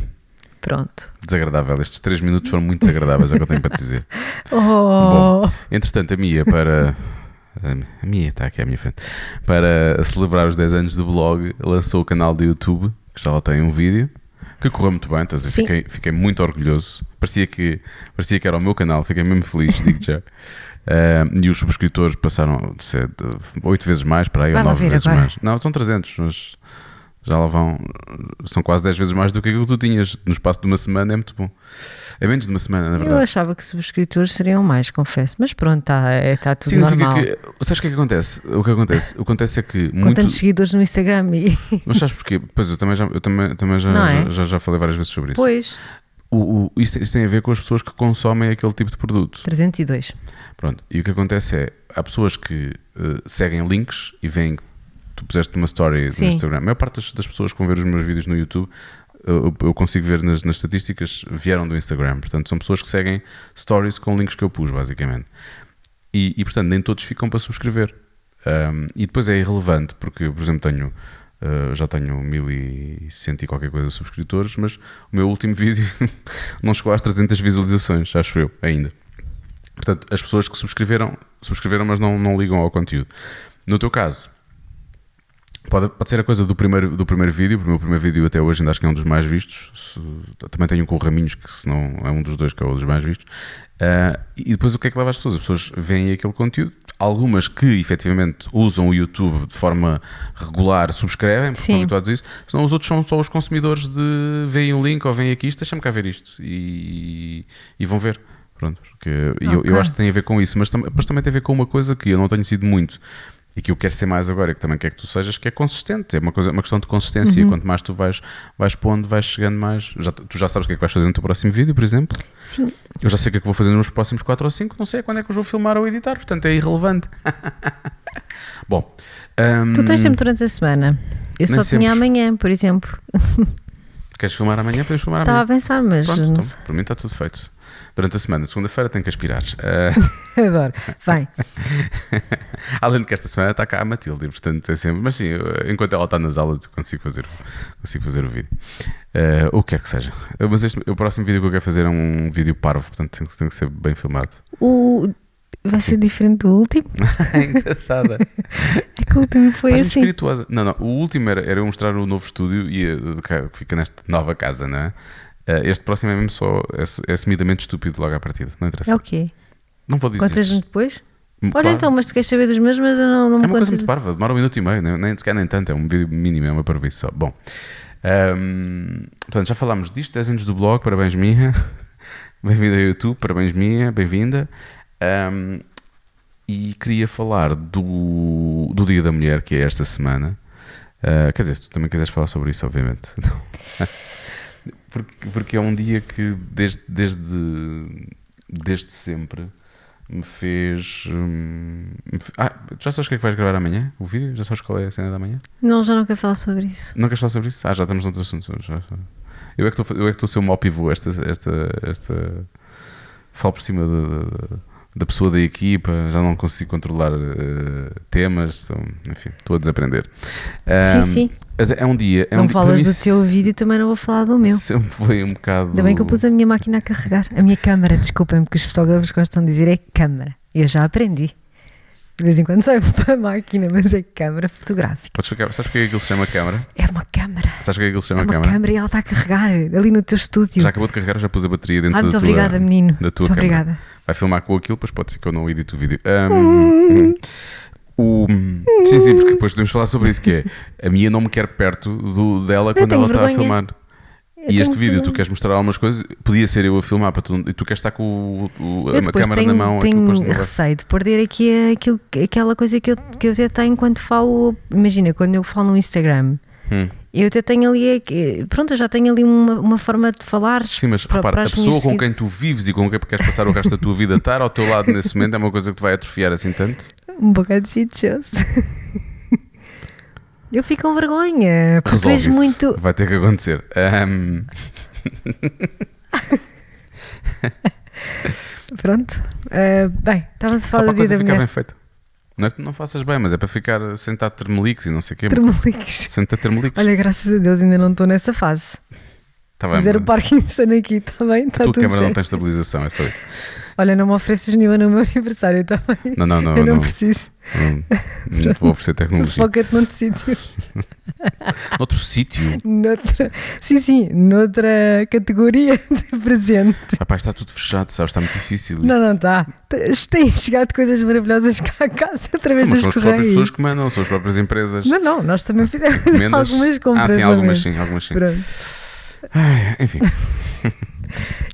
S2: Pronto.
S1: desagradável. Estes 3 minutos foram muito desagradáveis, é o que eu tenho para te dizer. <laughs>
S2: Oh,
S1: Entretanto, a Mia, para. A Mia está aqui à minha frente. Para celebrar os 10 anos do blog, lançou o canal do YouTube, que já lá tem um vídeo, que correu muito bem. Então, fiquei, fiquei muito orgulhoso. Parecia que, parecia que era o meu canal, fiquei mesmo feliz, <laughs> digo já. Ah, e os subscritores passaram 8 vezes mais para aí, ou
S2: lá
S1: 9
S2: ver
S1: vezes
S2: agora.
S1: mais. Não, são 300, mas já lá vão. São quase 10 vezes mais do que aquilo que tu tinhas. No espaço de uma semana é muito bom. É menos de uma semana, na
S2: eu
S1: verdade.
S2: achava que subscritores seriam mais, confesso. Mas pronto, está tá tudo
S1: Significa
S2: normal.
S1: que. Sabes o que é que acontece? O que acontece? O que acontece é que
S2: Com
S1: muito.
S2: tantos seguidores no Instagram e <laughs>
S1: Mas sabes porquê? Pois eu também já, eu também, também já,
S2: é?
S1: já, já falei várias vezes sobre isso.
S2: depois
S1: O, o, isto, isto tem a ver com as pessoas que consomem aquele tipo de produto.
S2: 302.
S1: Pronto. E o que acontece é, há pessoas que eh, seguem links e veem que tu puseste uma story
S2: Sim.
S1: no Instagram. A maior parte das, das pessoas que vão ver os meus vídeos no YouTube, eu, eu consigo ver nas, nas estatísticas, vieram do Instagram. Portanto, são pessoas que seguem stories com links que eu pus, basicamente. E, e, portanto, nem todos ficam para subscrever. Um, e depois é irrelevante, porque, por exemplo, tenho. uh, já tenho 1100 e qualquer coisa de subscritores, mas o meu último <laughs> vídeo não chegou às 300 visualizações, acho eu, ainda. Portanto, as pessoas que subscreveram, subscreveram, mas não, não ligam ao conteúdo. No teu caso, pode, pode ser a coisa do primeiro, do primeiro vídeo, o meu primeiro vídeo até hoje ainda acho que é um dos mais vistos. Se- também tenho um com o Raminhos, que se não é um dos dois que é um dos mais vistos. Ah, e depois o que é que leva as pessoas? As pessoas veem aquele conteúdo, algumas que efetivamente usam o YouTube de forma regular subscrevem, porque
S2: Sim.
S1: estão habituados a isso, senão os outros são só os consumidores de veem um link ou veem aqui isto, deixa-me cá ver isto e, e vão ver. Pronto, porque eu,
S2: Ok.
S1: eu acho que tem a ver com isso, mas, tam mas também tem a ver com uma coisa que eu não tenho sido muito e que eu quero ser mais agora e que também quero que tu sejas, que é consistente, é uma, coisa, uma questão de consistência
S2: Uhum.
S1: quanto mais tu vais, vais pondo, vais chegando mais. Já, tu já sabes o que é que vais fazer no teu próximo vídeo, por exemplo.
S2: Sim.
S1: Eu já sei o que é que vou fazer nos próximos 4 ou 5, não sei quando é que eu vou filmar ou editar, portanto é irrelevante. <laughs> Bom, hum,
S2: Tu tens tempo durante a semana. Eu só
S1: sempre.
S2: tinha amanhã, por exemplo.
S1: queres filmar amanhã? Podemos filmar
S2: Estava
S1: amanhã.
S2: a pensar, mas
S1: Pronto, então, para mim está tudo feito. Durante a semana, segunda-feira tenho que aspirar. Ah, <laughs>
S2: Adoro. Vai. <laughs>
S1: Além de que esta semana está cá a Matilde, portanto é sempre. Mas sim, enquanto ela está nas aulas, eu consigo fazer, consigo fazer o vídeo. Eh, o que quer que seja. Eh, Mas este, o próximo vídeo que eu quero fazer é um vídeo parvo, portanto tem, que- tem que ser bem filmado.
S2: O, vai ser diferente do último. <laughs>
S1: É engraçada.
S2: É que o último foi
S1: Mais
S2: assim.
S1: espirituosa. Não, não. O último era, era eu mostrar o novo estúdio e que fica nesta nova casa, não é? Eh, Este próximo é mesmo só. É, é assumidamente estúpido logo à partida. Não interessa.
S2: É o quê?
S1: Não vou dizer.
S2: Contas-me depois? Olha
S1: claro.
S2: então, mas tu queres saber dos meus, mas eu não, não
S1: É
S2: me
S1: uma coisa muito parva, demora um minuto e meio, nem, nem sequer nem tanto, é um vídeo mínimo, é uma parvoíce só. Bom, ahm, portanto, já falámos disto, 10 anos do blog, parabéns minha, <laughs> bem-vinda ao YouTube, parabéns minha, bem-vinda. Ahm, e queria falar do, do Dia da Mulher, que é esta semana. Ah, quer dizer, se tu também quiseres falar sobre isso, obviamente. <laughs> porque, porque é um dia que desde, desde, desde sempre me fez. hum, me fe- Ah, já sabes o que é que vais gravar amanhã? O vídeo? Já sabes qual é a cena da manhã?
S2: Não, já não quero falar sobre isso.
S1: Não queres falar sobre isso? Ah, já estamos noutro assunto. Já. Eu é que estou eu é que estou a ser o mau pivô. Esta, esta, esta... Falo por cima da, da- pessoa da equipa, já não consigo controlar eh, temas. são- Enfim, estou a desaprender.
S2: sim,
S1: Ahm,
S2: sim.
S1: mas É um dia. É
S2: não
S1: um
S2: falas do teu vídeo, também não vou falar do meu.
S1: Sempre foi um bocado.
S2: Ainda bem que eu pus a minha máquina a carregar. A minha câmara, desculpem, porque os fotógrafos gostam de dizer é câmara. Eu já aprendi. De vez em quando saio para a <laughs> máquina, mas é câmara fotográfica.
S1: Podes ficar. Sabes o que é que se chama câmara?
S2: É uma câmara.
S1: Sabes o que é que se chama
S2: É uma
S1: câmara?
S2: câmara e ela está a carregar ali no teu estúdio.
S1: Já acabou de carregar, já pus a bateria dentro
S2: Ah,
S1: da
S2: muito
S1: tua,
S2: obrigada, menino.
S1: da tua
S2: muito
S1: câmara.
S2: obrigada.
S1: Vai filmar com aquilo, depois pode ser que eu não edite o vídeo. Ahm, o, sim, sim, porque depois podemos falar sobre isso, que é a minha não me quer perto do, dela quando
S2: tenho
S1: ela está a filmar.
S2: Eu
S1: E
S2: tenho
S1: este vídeo, tu
S2: vergonha.
S1: queres mostrar algumas coisas, podia ser eu a filmar para tu, e tu queres estar com o, o-
S2: Eu
S1: a câmera
S2: tenho,
S1: na mão.
S2: tenho
S1: depois não vai.
S2: receio de perder aqui aquilo, aquela coisa que eu, que eu até tenho quando falo. Imagina, quando eu falo no Instagram,
S1: Hum.
S2: eu até tenho ali. eh, Pronto, eu já tenho ali uma, uma forma de falar.
S1: Sim, mas
S2: para-
S1: repara,
S2: para
S1: a pessoa com quem tu vives e com quem queres passar o resto da tua vida estar ao teu lado nesse momento é uma coisa que te vai atrofiar assim tanto.
S2: Um bocado sitioso. <laughs> Eu fico com vergonha, porque
S1: Resolve isso.
S2: muito.
S1: Vai ter que acontecer. Ahm, <laughs>
S2: Pronto. Eh, bem, estávamos a
S1: só
S2: falar
S1: para a coisa ficar bem feita. Não é que não faças bem, mas é para ficar sentado termeliques e não sei o quê.
S2: Termeliques.
S1: Senta termeliques.
S2: Olha, graças a Deus ainda não estou nessa fase.
S1: Tá bem,
S2: Fazer o
S1: mas
S2: Parkinson aqui, está bem?
S1: a
S2: Está
S1: tua câmera não tem estabilização, é só isso.
S2: Olha, não me ofereces nenhuma no meu <laughs> aniversário também.
S1: Não, não, não.
S2: eu não,
S1: não,
S2: preciso.
S1: não, não te vou oferecer tecnologia. <laughs>
S2: Foca-te noutro sítio. <laughs>
S1: Noutro sítio.
S2: Noutra, sim, sim, noutra categoria de presente.
S1: Rapaz, está tudo fechado, sabes? Está muito difícil. isto.
S2: Não, não está. Têm chegado coisas maravilhosas cá a casa através
S1: São, mas
S2: dos
S1: são as próprias pessoas
S2: correios.
S1: que mandam, são as próprias empresas.
S2: Não, não, nós também fizemos
S1: Encomendas.
S2: algumas compras.
S1: Ah, sim, algumas
S2: também.
S1: sim, algumas sim.
S2: Pronto.
S1: Ai, enfim,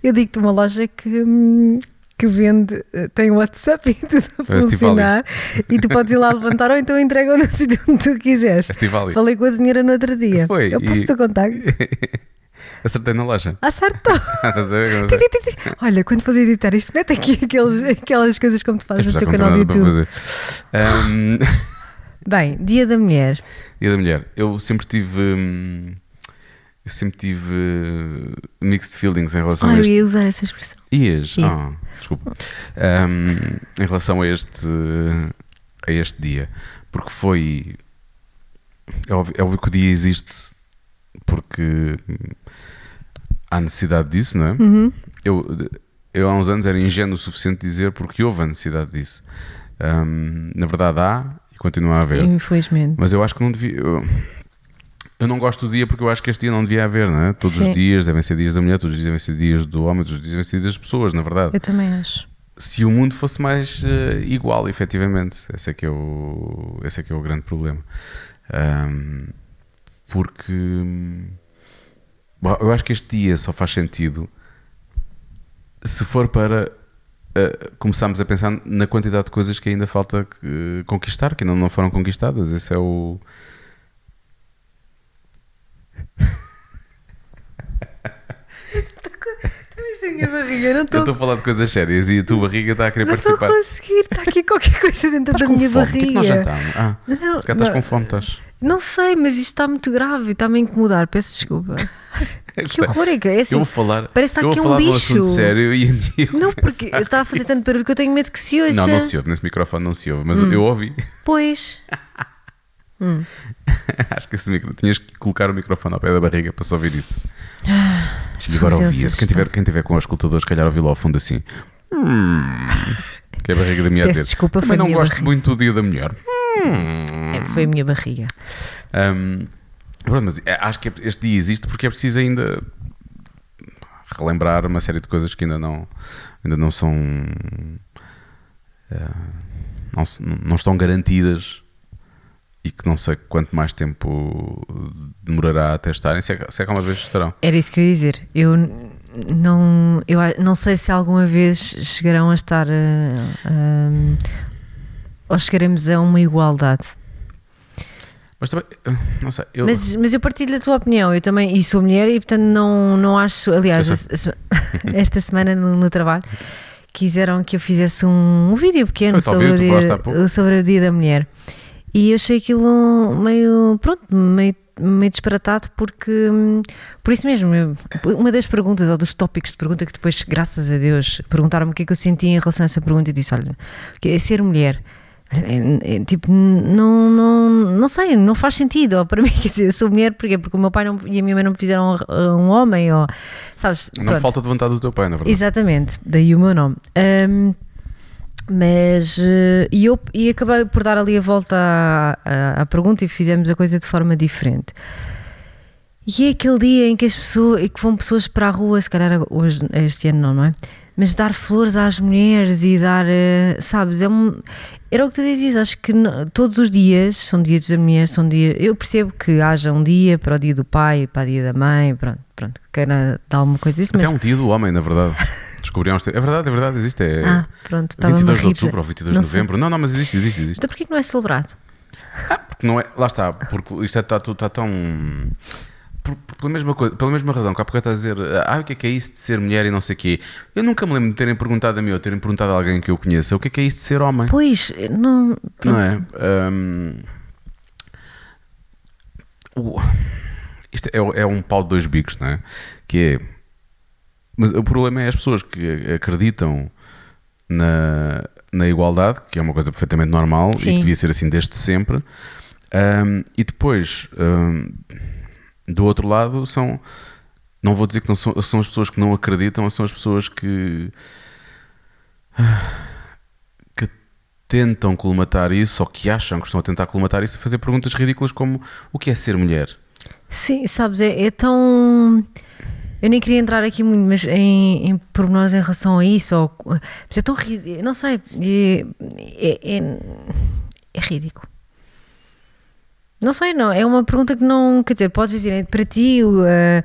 S2: Eu digo-te uma loja que, hum, que vende, eh, tem WhatsApp e tudo a
S1: É
S2: funcionar e tu podes ir lá levantar ou então entregam no <laughs> sítio onde tu quiseres.
S1: Estivali.
S2: Falei com a senhora no outro dia.
S1: Foi,
S2: Eu posso
S1: e-
S2: te contar? <laughs>
S1: Acertei na loja.
S2: Acertou! <laughs> Olha, quando fores editar isto, mete aqui aqueles, aquelas coisas como tu fazes
S1: Isto
S2: no teu canal de YouTube.
S1: fazer. Ahm,
S2: Bem, Dia da Mulher.
S1: Dia da Mulher. Eu sempre tive. hum, Eu sempre tive uh, mixed feelings em relação a
S2: eu
S1: este.
S2: ia usar essa expressão.
S1: Ias?
S2: Ia.
S1: Ah, desculpa. Ahm, em relação a este, a este dia. Porque foi. É óbvio, é óbvio que o dia existe porque há necessidade disso, não é?
S2: Uhum.
S1: Eu, eu há uns anos era ingênuo o suficiente dizer porque houve a necessidade disso. Ahm, na verdade há e continua a haver.
S2: Infelizmente.
S1: Mas eu acho que não devia. Eu, eu não gosto do dia porque eu acho que este dia não devia haver, não é? Todos
S2: Sim.
S1: os dias devem ser dias da mulher, todos os dias devem ser dias do homem, todos os dias devem ser dias das pessoas, na verdade.
S2: Eu também acho.
S1: Se o mundo fosse mais eh, igual, efetivamente, esse é, que é o, esse é que é o grande problema. Ahm, porque bom, eu acho que este dia só faz sentido se for para eh, começarmos a pensar na quantidade de coisas que ainda falta eh, conquistar, que ainda não foram conquistadas. Esse é o.
S2: É a minha barriga, não
S1: Eu
S2: estou
S1: estou a falar de coisas sérias e a tua barriga está a querer
S2: não estou a
S1: participar.
S2: conseguir. Está aqui qualquer coisa dentro
S1: Estás
S2: da minha
S1: fome? O que é que nós
S2: barriga.
S1: jantamos? Ah,
S2: Não,
S1: se calhar estás
S2: não,
S1: com fome, estás.
S2: não sei, mas isto está muito grave e está-me a incomodar. Peço desculpa. <laughs> Que horror é que é assim.
S1: Eu vou falar,
S2: parece que está aqui um
S1: um
S2: bicho.
S1: assunto sério e <laughs>
S2: Não, porque está a fazer tanto barulho que eu tenho medo que se ouça.
S1: Não, não se ouve, nesse microfone não se ouve, mas
S2: Hum.
S1: eu ouvi.
S2: Pois. <laughs> <laughs>
S1: Acho que esse micro, tinhas que colocar o microfone ao pé da barriga para só ouvir isso.
S2: As
S1: E agora ouvia-se. Quem tiver, quem tiver com os escutadores, calhar ouvi lá ao fundo assim. Hum, Que é a barriga da mulher
S2: Peço desculpa,
S1: Também não
S2: minha
S1: gosto
S2: barriga.
S1: muito do dia da mulher.
S2: É, foi a minha barriga.
S1: Hum, pronto, mas é- acho que este dia existe porque é preciso ainda relembrar uma série de coisas que ainda não, ainda não são. eh, não, não estão garantidas e que não sei quanto mais tempo demorará até estarem, se é, se é que alguma vez estarão.
S2: Era isso que eu ia dizer. Eu não, eu não sei se alguma vez chegarão a estar. eh, ahm, ou chegaremos a uma igualdade.
S1: Mas também, eh, não sei, eu,
S2: Mas, mas eu partilho a tua opinião. Eu também, e sou mulher, e portanto não, não acho. Aliás, a- a <laughs> esta semana no, no trabalho quiseram que eu fizesse um, um vídeo pequeno sobre
S1: ouvi,
S2: o, dia, sobre o dia da mulher. E eu achei aquilo meio. Pronto, meio, meio disparatado, porque. hum, Por isso mesmo, uma das perguntas, ou dos tópicos de pergunta que depois, graças a Deus, perguntaram-me o que é que eu sentia em relação a essa pergunta, e disse: olha, é ser mulher. É, é, tipo, não, não, não sei, não faz sentido. Ou para <laughs> mim, quer dizer, eu sou mulher porque, porque o meu pai não, e a minha mãe não me fizeram uh, um homem, ou sabes?
S1: não falta de vontade do teu pai, na verdade.
S2: Exatamente, daí o meu nome. Ahm, mas eh, e eu e acabei por dar ali a volta à, à- à pergunta e fizemos a coisa de forma diferente. E é aquele dia em que as pessoas em que vão pessoas para a rua, se calhar hoje, este ano não, não é? Mas dar flores às mulheres e dar, eh, sabes, é um, era o que tu dizias, acho que no- todos os dias são dias da mulher, são dias. Eu percebo que haja um dia para o dia do pai, para o dia da mãe, pronto, pronto, queira dar alguma coisa isso,
S1: Até
S2: mas
S1: um dia do homem, na verdade. <laughs> Descobriram. É verdade, é verdade, existe. É
S2: ah, pronto, estava
S1: 22 de
S2: a rir.
S1: outubro ou 22 de
S2: Não sei.
S1: novembro. Não, não, mas existe, existe, existe.
S2: Então porquê que não é celebrado?
S1: Porque não é, lá está, porque isto está, tudo está tão. por- por- pela, mesma coisa, pela mesma razão que há pouco estás a dizer, ah, o que é que é isso de ser mulher e não sei o quê. Eu nunca me lembro de terem perguntado a mim ou terem perguntado a alguém que eu conheça o que é que é isso de ser homem.
S2: Pois, não.
S1: Não é? O- isto é, é um pau de dois bicos, não é? Que é. Mas o problema é as pessoas que acreditam na, na igualdade, que é uma coisa perfeitamente normal e
S2: Sim.
S1: que devia ser assim desde sempre. ahm, e depois, ahm, do outro lado, são. Não vou dizer que não são, são as pessoas que não acreditam, são as pessoas que que tentam colmatar isso ou que acham que estão a tentar colmatar isso e fazer perguntas ridículas como o que é ser mulher?
S2: Sim, sabes, é, é tão. Eu nem queria entrar aqui muito, mas em, em pormenores em relação a isso, ou, mas é tão ridículo. Não sei, é, é, é, é ridículo. Não sei, não. É uma pergunta que não. Quer dizer, podes dizer, é para ti, eh,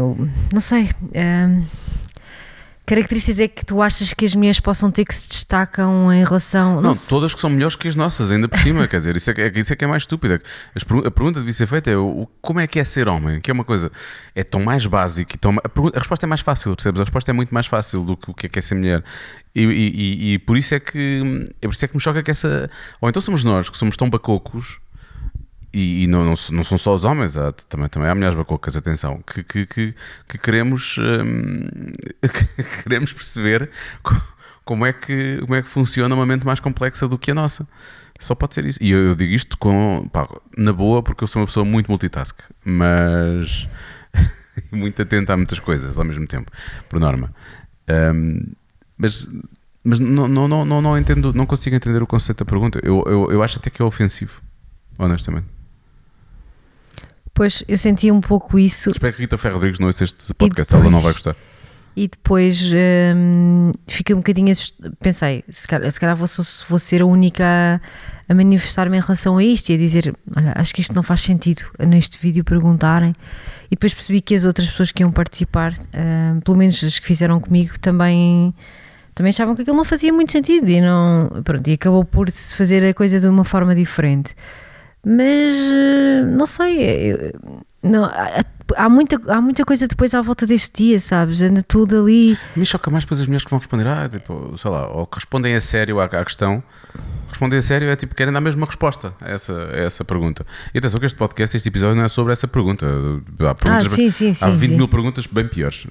S2: o- não sei. eh, características é que tu achas que as mulheres possam ter que se destacam em relação.
S1: Não,
S2: Não,
S1: todas que são melhores que as nossas, ainda por cima, <laughs> quer dizer, isso é, que- é, isso é que é mais estúpida. Pergu- a pergunta devia ser feita é o, como é que é ser homem? Que é uma coisa, é tão mais básico tão, a, pergunta- a resposta é mais fácil, percebes? A resposta é muito mais fácil do que o que é que é ser mulher. E, e- e- e por isso é que é por isso é que me choca que essa. Ou então somos nós que somos tão bacocos e, e não, não, não são só os homens, há, também, também há mulheres bacocas, atenção, que, que, que, que queremos, hum, <laughs> que queremos perceber co- como é, que, como é que funciona uma mente mais complexa do que a nossa. Só pode ser isso. E eu, eu digo isto com, pá, na boa, porque eu sou uma pessoa muito multitask, mas <laughs> muito atenta a muitas coisas ao mesmo tempo, por norma. Hum, mas mas não, não, não, não, não entendo, não consigo entender o conceito da pergunta. Eu, eu, eu acho até que é ofensivo, honestamente.
S2: Pois, eu senti um pouco isso.
S1: Espero que Rita Ferro Rodrigues não ouça este podcast,
S2: depois?
S1: ela não vai gostar.
S2: E depois hum, fiquei um bocadinho assustada. Pensei, se calhar, se calhar vou, vou ser a única a, a manifestar-me em relação a isto e a dizer: Olha, acho que isto não faz sentido neste vídeo perguntarem. E depois percebi que as outras pessoas que iam participar, hum, pelo menos as que fizeram comigo, também, também achavam que aquilo não fazia muito sentido e, não, pronto, e acabou por se fazer a coisa de uma forma diferente. Mas eh, não sei, eu- não, há, há muita, há muita coisa depois à volta deste dia, sabes? Anda tudo ali.
S1: Me choca mais depois as mulheres que vão responder, ah, tipo, sei lá, ou que respondem a sério à, à questão. Respondem a sério é tipo, querem dar mesmo uma resposta a essa, a essa pergunta. E atenção que este podcast, este episódio não é sobre essa pergunta. Há, perguntas,
S2: Ah, sim, sim,
S1: há
S2: sim,
S1: 20
S2: sim.
S1: mil perguntas bem piores.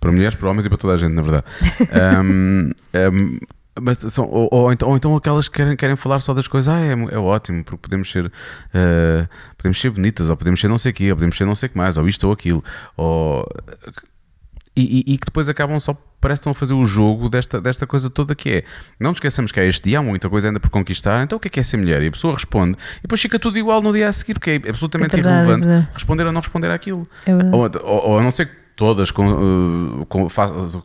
S1: Para mulheres, para homens e para toda a gente, na verdade. <laughs> Ahm, ahm, mas são, ou, ou então, ou então aquelas que querem, querem falar só das coisas, ah, é, é ótimo, porque podemos ser, ah, podemos ser bonitas, ou podemos ser não sei o quê, ou podemos ser não sei o que mais, ou isto ou aquilo. Ou... e, e, e que depois acabam só parece que estão a fazer o jogo desta, desta coisa toda que é. Não nos esqueçamos que é este dia, há muita coisa ainda por conquistar, então o que é que é ser mulher? E a pessoa responde, e depois fica tudo igual no dia a seguir, porque é absolutamente
S2: É verdade,
S1: irrelevante responder ou não responder àquilo.
S2: É.
S1: Ou, ou, ou a não ser que todas con, uh, con-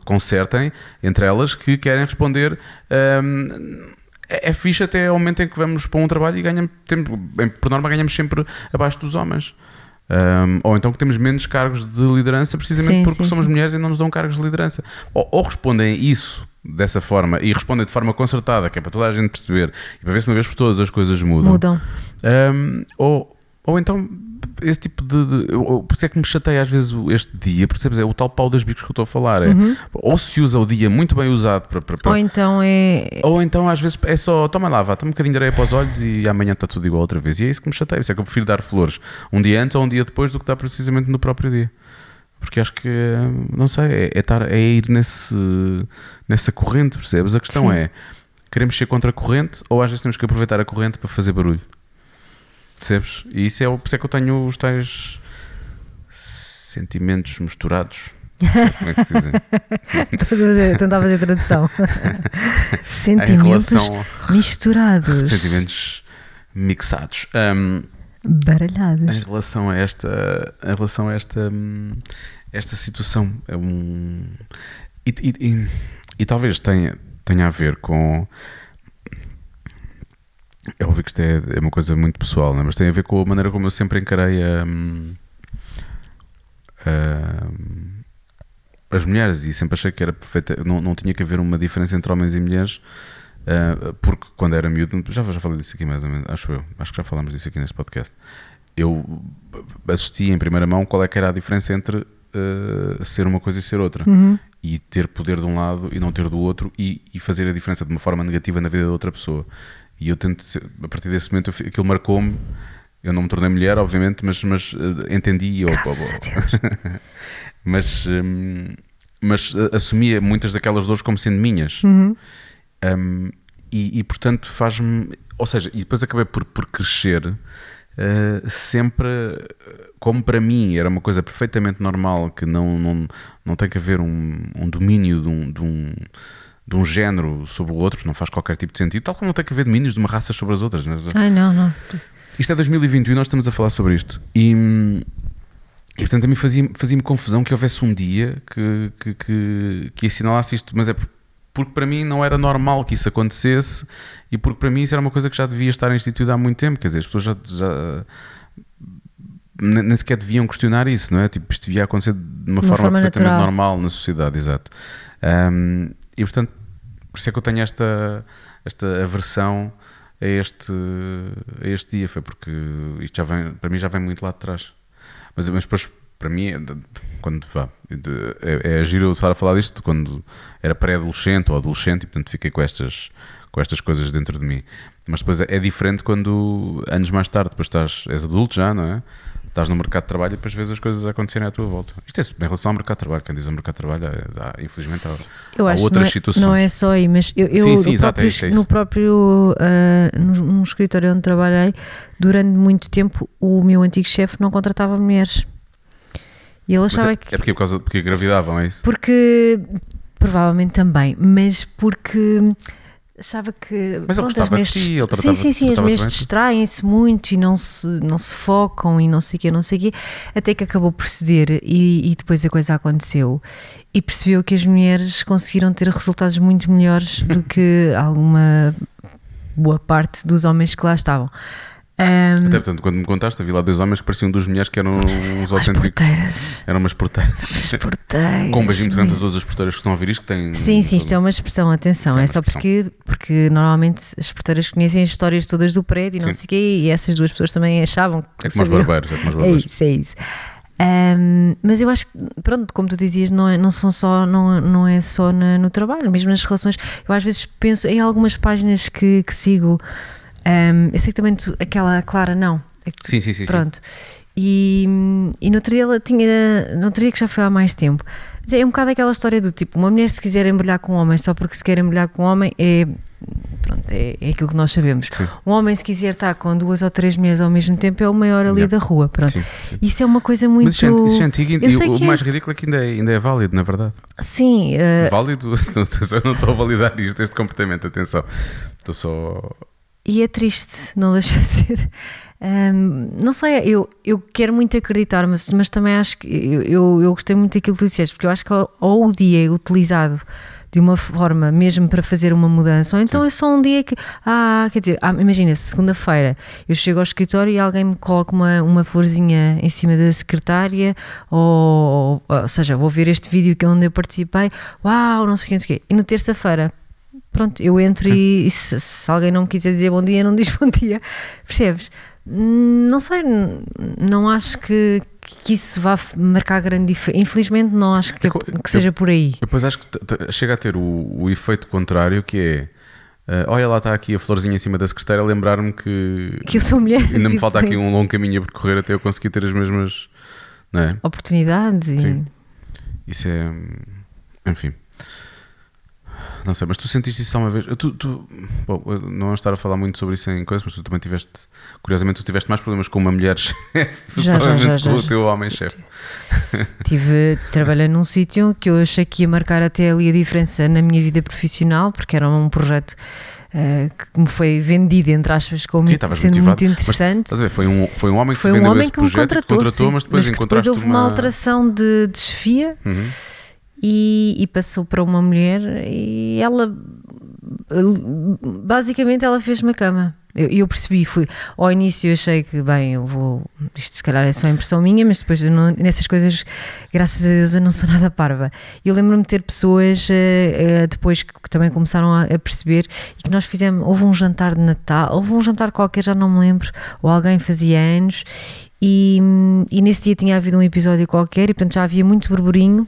S1: consertem entre elas que querem responder. um, é é fixe até ao momento em que vamos para um trabalho e ganhamos, temos, bem, por norma ganhamos sempre abaixo dos homens. Um, ou então que temos menos cargos de liderança precisamente
S2: Sim,
S1: porque
S2: sim,
S1: somos
S2: sim.
S1: mulheres e não nos dão cargos de liderança. Ou, ou respondem isso dessa forma e respondem de forma concertada, que é para toda a gente perceber e para ver se uma vez por todas as coisas mudam.
S2: Mudam.
S1: Um, ou, ou então esse tipo de. de eu- por isso é que me chateia às vezes este dia, porque percebes, é o tal pau das bicos que eu estou a falar. É, Ou se usa o dia muito bem usado para. para- para-
S2: Ou então é.
S1: ou então às vezes é só, toma lá, vá, toma um bocadinho de areia para os olhos e amanhã está tudo igual outra vez. E é isso que me chateia. Isso é que eu prefiro dar flores um dia antes ou um dia depois do que dar precisamente no próprio dia. Porque acho que, não sei, é, é, estar, é ir nesse, nessa corrente, percebes? A questão
S2: Sim.
S1: é, queremos ser contra a corrente ou às vezes temos que aproveitar a corrente para fazer barulho? Percebes? E isso é, o- por isso é que eu tenho os tais sentimentos misturados. Como é que se dizem? <laughs>
S2: Estás a fazer- tentar fazer tradução. <laughs>
S1: em
S2: Sentimentos misturados.
S1: sentimentos mixados. Um, em
S2: Baralhados.
S1: relação a esta, em relação a esta, hum, esta situação, é um, e, e- e- e talvez tenha, tenha a ver com. É óbvio que isto é, é uma coisa muito pessoal, né? mas tem a ver com a maneira como eu sempre encarei a, hum, a- as mulheres e sempre achei que era perfeita, não, não tinha que haver uma diferença entre homens e mulheres. Uh, porque quando era miúdo, já, já falei disso aqui mais ou menos, acho eu, acho que já falámos disso aqui neste podcast. Eu assisti em primeira mão qual é que era a diferença entre uh, ser uma coisa e ser outra,
S2: Uhum.
S1: e ter poder de um lado e não ter do outro, e, e fazer a diferença de uma forma negativa na vida da outra pessoa. E eu tento, a partir desse momento, eu aquilo marcou-me. Eu não me tornei mulher, obviamente, mas, mas uh, entendi.
S2: Graças a Deus. <laughs>
S1: mas, hum, mas uh, assumia muitas daquelas dores como sendo minhas.
S2: Uhum.
S1: Um, e, e, portanto faz-me. Ou seja, e depois acabei por, por crescer uh, sempre como para mim era uma coisa perfeitamente normal, que não, não, não tem que haver um, um domínio de um, de, um, de um género sobre o outro, não faz qualquer tipo de sentido, tal como não tem que haver domínios de uma raça sobre as outras. Mas,
S2: Ai, não, não.
S1: isto é 2021 e nós estamos a falar sobre isto. E, e portanto a mim fazia-me fazia confusão que houvesse um dia que, que, que, que assinalasse isto, mas é por- porque para mim não era normal que isso acontecesse e porque para mim isso era uma coisa que já devia estar instituída há muito tempo. Quer dizer, as pessoas já. já nem sequer deviam questionar isso, não é? Tipo, isto devia acontecer de uma,
S2: uma
S1: forma,
S2: forma
S1: perfeitamente
S2: natural.
S1: normal na sociedade, exato. Um, e portanto, por isso é que eu tenho esta, esta aversão a este, a este dia, foi porque isto já vem, para mim já vem muito lá de trás. Mas, mas depois, para mim, é quando vá, de- é, é giro eu estar a falar disto quando era pré-adolescente ou adolescente e portanto fiquei com estas, com estas coisas dentro de mim. Mas depois é, é diferente quando, anos mais tarde, depois estás, és adulto já, não é? Estás no mercado de trabalho e depois vês as coisas acontecerem à tua volta. Isto é em relação ao mercado de trabalho. Quem diz ao mercado de trabalho, há- há- infelizmente, há,
S2: Eu
S1: há outras
S2: não é,
S1: situações.
S2: não é só aí, mas eu, eu
S1: Sim, sim,
S2: no,
S1: exato, é
S2: próprio,
S1: isso, é isso.
S2: no próprio ah, no, num escritório onde trabalhei, durante muito tempo, o meu antigo chefe não contratava mulheres. E ele achava
S1: é,
S2: que.
S1: é porque, por causa, porque engravidavam, é isso?
S2: Porque. Provavelmente também, mas porque. Achava que.
S1: Mas
S2: pronto, as mulheres-
S1: ti, ele
S2: Sim, sim, sim. As mulheres distraem-se muito e não se, não se focam e não sei o quê, não sei o quê. Até que acabou por ceder e, e depois a coisa aconteceu. E percebeu que as mulheres conseguiram ter resultados muito melhores do que alguma boa parte dos homens que lá estavam. Ahm,
S1: Até portanto, quando me contaste, havia lá dois homens que pareciam duas mulheres que eram uns autênticos.
S2: porteiras.
S1: Eram umas porteiras.
S2: As porteiras.
S1: Com um beijinho grande a todas as porteiras que estão a ouvir isto, que têm.
S2: Sim, sim, isto é uma expressão, atenção,
S1: Sim, é
S2: é só
S1: expressão.
S2: porque, porque normalmente as porteiras conhecem as histórias todas do prédio e não sei o quê, e essas duas pessoas também achavam que
S1: É como os barbeiros, é como os
S2: É
S1: barbeiros.
S2: isso, é isso. Ahm, mas eu acho que, pronto, como tu dizias, não é, não são só, não, não é só na- no trabalho, mesmo nas relações. Eu às vezes penso em algumas páginas que, que sigo. Ahm, eu sei que também tu- aquela Clara não. É
S1: Sim, sim, sim. sim.
S2: Pronto. E, e no outro dia ela tinha. No outro dia que já foi há mais tempo. Mas é um bocado aquela história do tipo: uma mulher, se quiser embrulhar com um homem só porque se quer embrulhar com um homem, é. Pronto, é, é aquilo que nós sabemos.
S1: Sim.
S2: Um homem, se quiser estar com duas ou três mulheres ao mesmo tempo, é o maior ali
S1: Yeah.
S2: da rua. Pronto.
S1: Sim, sim.
S2: Isso é uma coisa muito.
S1: Mas isso é, é antigo e, e o, o
S2: é.
S1: mais ridículo é que ainda é, ainda é válido, na verdade.
S2: Sim, eh,
S1: Válido? <laughs> Eu não estou a validar isto, este comportamento, atenção. Estou só.
S2: E é triste, não deixa de ser. Hum, não sei, eu, eu quero muito acreditar, mas, mas também acho que eu, eu, eu gostei muito daquilo que tu disseste, porque eu acho que ou, ou o dia é utilizado de uma forma mesmo para fazer uma mudança, ou então é só um dia que, ah, quer dizer, ah, imagina, se segunda-feira eu chego ao escritório e alguém me coloca uma, uma florzinha em cima da secretária, ou, ou seja, vou ver este vídeo que é onde eu participei, uau, não sei o que, não sei o quê. E no terça-feira pronto, eu entro e, e se, se alguém não me quiser dizer bom dia, não diz bom dia, <laughs> percebes? Não sei, não acho que, que isso vá marcar grande diferença. Infelizmente, não acho que,
S1: É
S2: que seja por aí.
S1: Eu depois acho que chega a ter o, o efeito contrário, que é. eh, olha, lá está aqui a florzinha em cima da secretária, lembrar-me que
S2: Que eu sou mulher.
S1: ainda me
S2: tipo,
S1: falta aqui um longo caminho a percorrer até eu conseguir ter as mesmas. É?
S2: Oportunidades e.
S1: Sim. Isso é. Enfim. Não sei, mas tu sentiste isso uma vez? Tu, tu, bom, não vamos estar a falar muito sobre isso em coisas, mas tu também tiveste. Curiosamente, tu tiveste mais problemas com uma mulher <laughs> chefe
S2: Já, já,
S1: provavelmente
S2: já,
S1: com o teu homem-chefe. <laughs>
S2: Tive, trabalhei num sítio que eu achei que ia marcar até ali a diferença na minha vida profissional, porque era um projeto eh, que me foi vendido, entre aspas, como
S1: Sim,
S2: sendo
S1: motivado.
S2: muito
S1: Mas,
S2: interessante.
S1: A ver? Foi um, foi um homem que
S2: Foi um homem que me
S1: e que
S2: contratou,
S1: contratou,
S2: sim.
S1: mas depois
S2: que depois houve
S1: uma.
S2: uma alteração de, de chefia
S1: Uhum.
S2: E, e passou para uma mulher e ela basicamente ela fez-me a cama. Eu, eu percebi, fui ao início eu achei que bem, eu vou, isto se calhar é só impressão minha, mas depois não- nessas coisas, graças a Deus, eu não sou <laughs> nada parva. E eu lembro-me de ter pessoas eh, eh, depois que, que também começaram a, a perceber e que nós fizemos, houve um jantar de Natal, houve um jantar qualquer, já não me lembro, ou alguém fazia anos. E, e nesse dia tinha havido um episódio qualquer e portanto já havia muito burburinho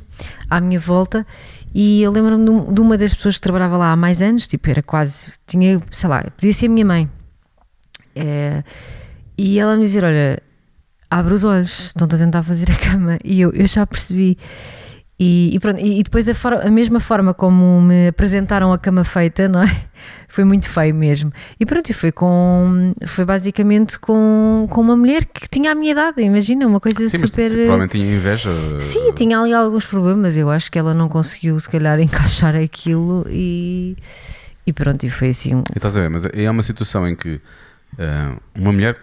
S2: à minha volta e eu lembro-me de, um- uma das pessoas que trabalhava lá há mais anos, tipo, era quase, tinha, sei lá, podia ser a minha mãe. É, e ela me dizer: Olha, abre os olhos, estão-te a tentar fazer a cama. E eu, eu já percebi. E, e pronto, e, depois a, for- a mesma forma como me apresentaram a cama feita, não é? Foi muito feio mesmo. E pronto, e foi com foi basicamente com, com uma mulher que tinha a minha idade, imagina, uma coisa
S1: Sim, mas
S2: super.
S1: provavelmente tinha inveja.
S2: Sim, tinha ali alguns problemas. Eu acho que ela não conseguiu, se calhar, <laughs> encaixar aquilo e, e pronto, e foi assim.
S1: E estás a ver, mas é uma situação em que ah, uma mulher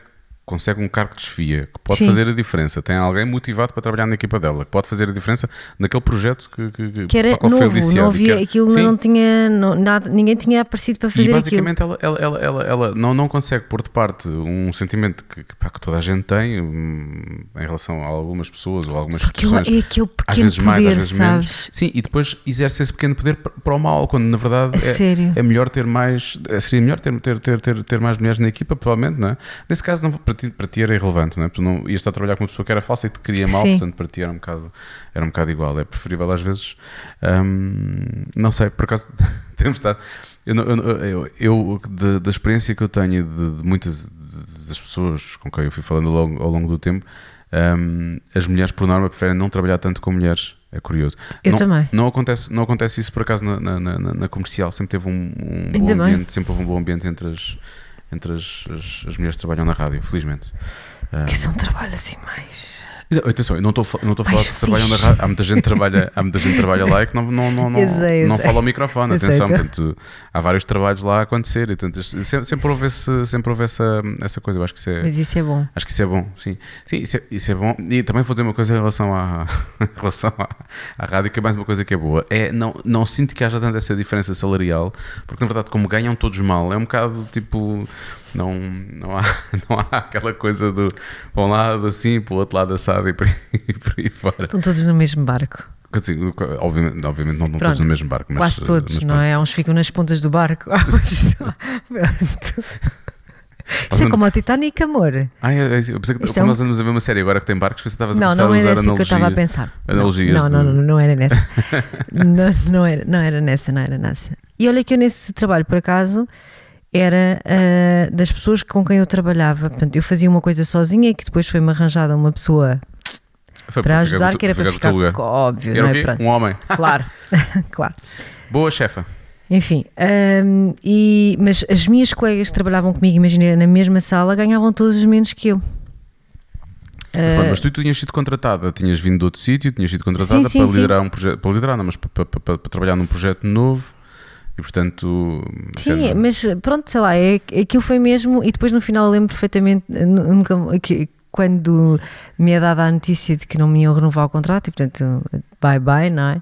S1: consegue um cargo de chefia que pode
S2: Sim.
S1: fazer a diferença, tem alguém motivado para trabalhar na equipa dela, que pode fazer a diferença naquele projeto que, que, que,
S2: Que era novo, não
S1: e que
S2: havia,
S1: era-
S2: aquilo
S1: Sim.
S2: não tinha não- nada, ninguém tinha aparecido para
S1: E
S2: fazer aquilo.
S1: basicamente ela, ela, ela, ela, ela não, não consegue pôr de parte um sentimento que, que, pá, que toda a gente tem hum, em relação a algumas pessoas ou algumas
S2: Só que é aquele
S1: às
S2: pequeno
S1: vezes mais,
S2: poder,
S1: às vezes menos.
S2: sabes?
S1: Sim, e depois exerce esse pequeno poder para o mal, quando na verdade é, é melhor ter mais, seria melhor ter, ter, ter, ter, ter mais mulheres na equipa, provavelmente, não é? Nesse caso, não, ti, para ti era irrelevante, não é? Porque não ias estar a trabalhar com uma pessoa que era falsa e te queria mal,
S2: Sim.
S1: portanto, para ti era um bocado, era um bocado igual. É preferível às vezes, hum, não sei, por acaso <laughs> temos estado. Eu, eu, eu, eu da, experiência que eu tenho de, de muitas de- das pessoas com quem eu fui falando ao longo, ao longo do tempo, hum, as mulheres, por norma, preferem não trabalhar tanto com mulheres. É curioso.
S2: Eu
S1: não,
S2: também.
S1: Não acontece, não acontece isso por acaso na, na, na- na comercial. Sempre teve um, um bom
S2: bem.
S1: ambiente, sempre houve um bom ambiente entre as, entre as, as, as mulheres que trabalham na rádio, felizmente. Ah,
S2: Que isso é um trabalho assim mais.
S1: Atenção, eu não estou não a falar que trabalham na rádio. Há muita gente que trabalha, há muita gente que trabalha lá e que não, não, não, não, <laughs>
S2: sei,
S1: não fala ao microfone.
S2: Eu
S1: Atenção,
S2: então.
S1: portanto, há vários trabalhos lá a acontecer. E, portanto, sempre, sempre houve, esse, sempre houve essa, essa coisa. Eu acho que isso é.
S2: Mas isso é bom.
S1: Acho que isso é bom, sim. Sim, isso é, isso é bom. E também vou dizer uma coisa em relação à, <laughs> em relação à, à rádio, que é mais uma coisa que é boa. É, não, não sinto que haja tanta essa diferença salarial, porque na verdade, como ganham todos mal, é um bocado tipo. Não, não, há, <laughs> não há aquela coisa do para um lado assim, para o outro lado assado e por aí, <laughs> e por aí fora.
S2: Estão todos no mesmo barco.
S1: Dizer, obviamente, obviamente não estão
S2: Pronto,
S1: todos no mesmo barco, mas.
S2: Quase todos,
S1: mas
S2: não é? Uns ficam nas pontas do barco. <laughs> Pronto. Isso é como o Titanic, amor.
S1: Ah, é, eu pensei que
S2: é um-
S1: nós andamos a ver uma série agora que tem barcos, que estavas a
S2: Não, não
S1: a
S2: era essa que eu estava a pensar.
S1: analogias
S2: Não, não, não, não era nessa. não, não, era, não era nessa, não era nessa. E olha que eu nesse trabalho, por acaso, era ah, das pessoas com quem eu trabalhava. Portanto, eu fazia uma coisa sozinha e que depois foi-me arranjada uma pessoa
S1: Foi
S2: para ajudar, que era para
S1: ficar lugar.
S2: óbvio,
S1: Era
S2: é?
S1: Um homem.
S2: Claro, <laughs> claro.
S1: Boa chefa.
S2: Enfim, hum, e, mas as minhas colegas que trabalhavam comigo, imagina, na mesma sala, ganhavam todos os menos que eu.
S1: Mas,
S2: Uh,
S1: mas tu, tu tinhas sido contratada, tinhas vindo de outro sítio, tinhas sido contratada
S2: Sim, sim,
S1: para
S2: sim.
S1: liderar um projeto, para liderar, não, mas para, para- para- para trabalhar num projeto novo e portanto.
S2: Sim,
S1: sendo-
S2: mas pronto, sei lá, é, aquilo foi mesmo. E depois no final eu lembro perfeitamente nu- nunca, que, quando me é dada a notícia de que não me iam renovar o contrato, e portanto, bye bye, não é?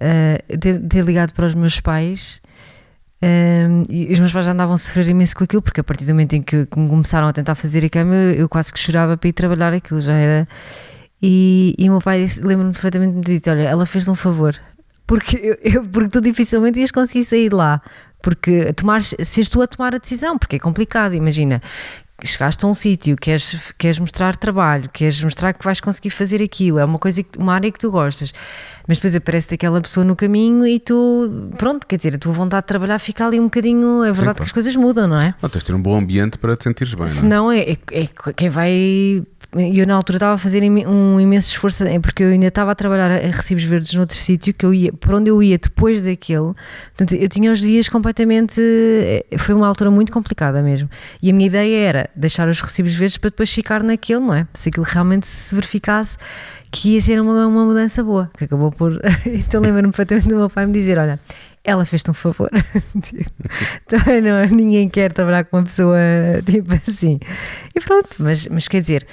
S2: Uh, ter, ter ligado para os meus pais. um, e os meus pais já andavam a sofrer imenso com aquilo, porque a partir do momento em que que me começaram a tentar fazer a cama, eu, eu quase que chorava para ir trabalhar aquilo, já era. E, e o meu pai disse- lembro-me perfeitamente ter dito: Olha, ela fez-te um favor, porque, eu, porque tu dificilmente ias conseguir sair de lá. Porque tomar, seres tu a tomar a decisão, porque é complicado, imagina. Chegaste a um sítio, queres, queres mostrar trabalho, queres mostrar que vais conseguir fazer aquilo, é uma coisa, que- uma área que tu gostas, mas depois aparece aquela pessoa no caminho e tu, pronto, quer dizer, a tua vontade de trabalhar fica ali um bocadinho. É verdade
S1: claro.
S2: que as coisas mudam, não é?
S1: Não, tens de ter um bom ambiente para te sentires bem, não é?
S2: Se não, é, é, é quem vai. Eu na altura estava a fazer um imenso esforço, é porque eu ainda estava a trabalhar a recibos verdes noutro sítio, que eu ia, por onde eu ia depois daquele. Portanto, eu tinha os dias completamente. eh, Foi uma altura muito complicada mesmo. E a minha ideia era deixar os recibos verdes para depois ficar naquele, não é? Se aquilo realmente se verificasse que ia ser uma, uma mudança boa, que acabou por. <laughs> então lembro-me perfeitamente do meu pai me dizer: Olha, ela fez-te um favor. <laughs> Também não, ninguém quer trabalhar com uma pessoa tipo assim. E pronto, mas, mas quer dizer,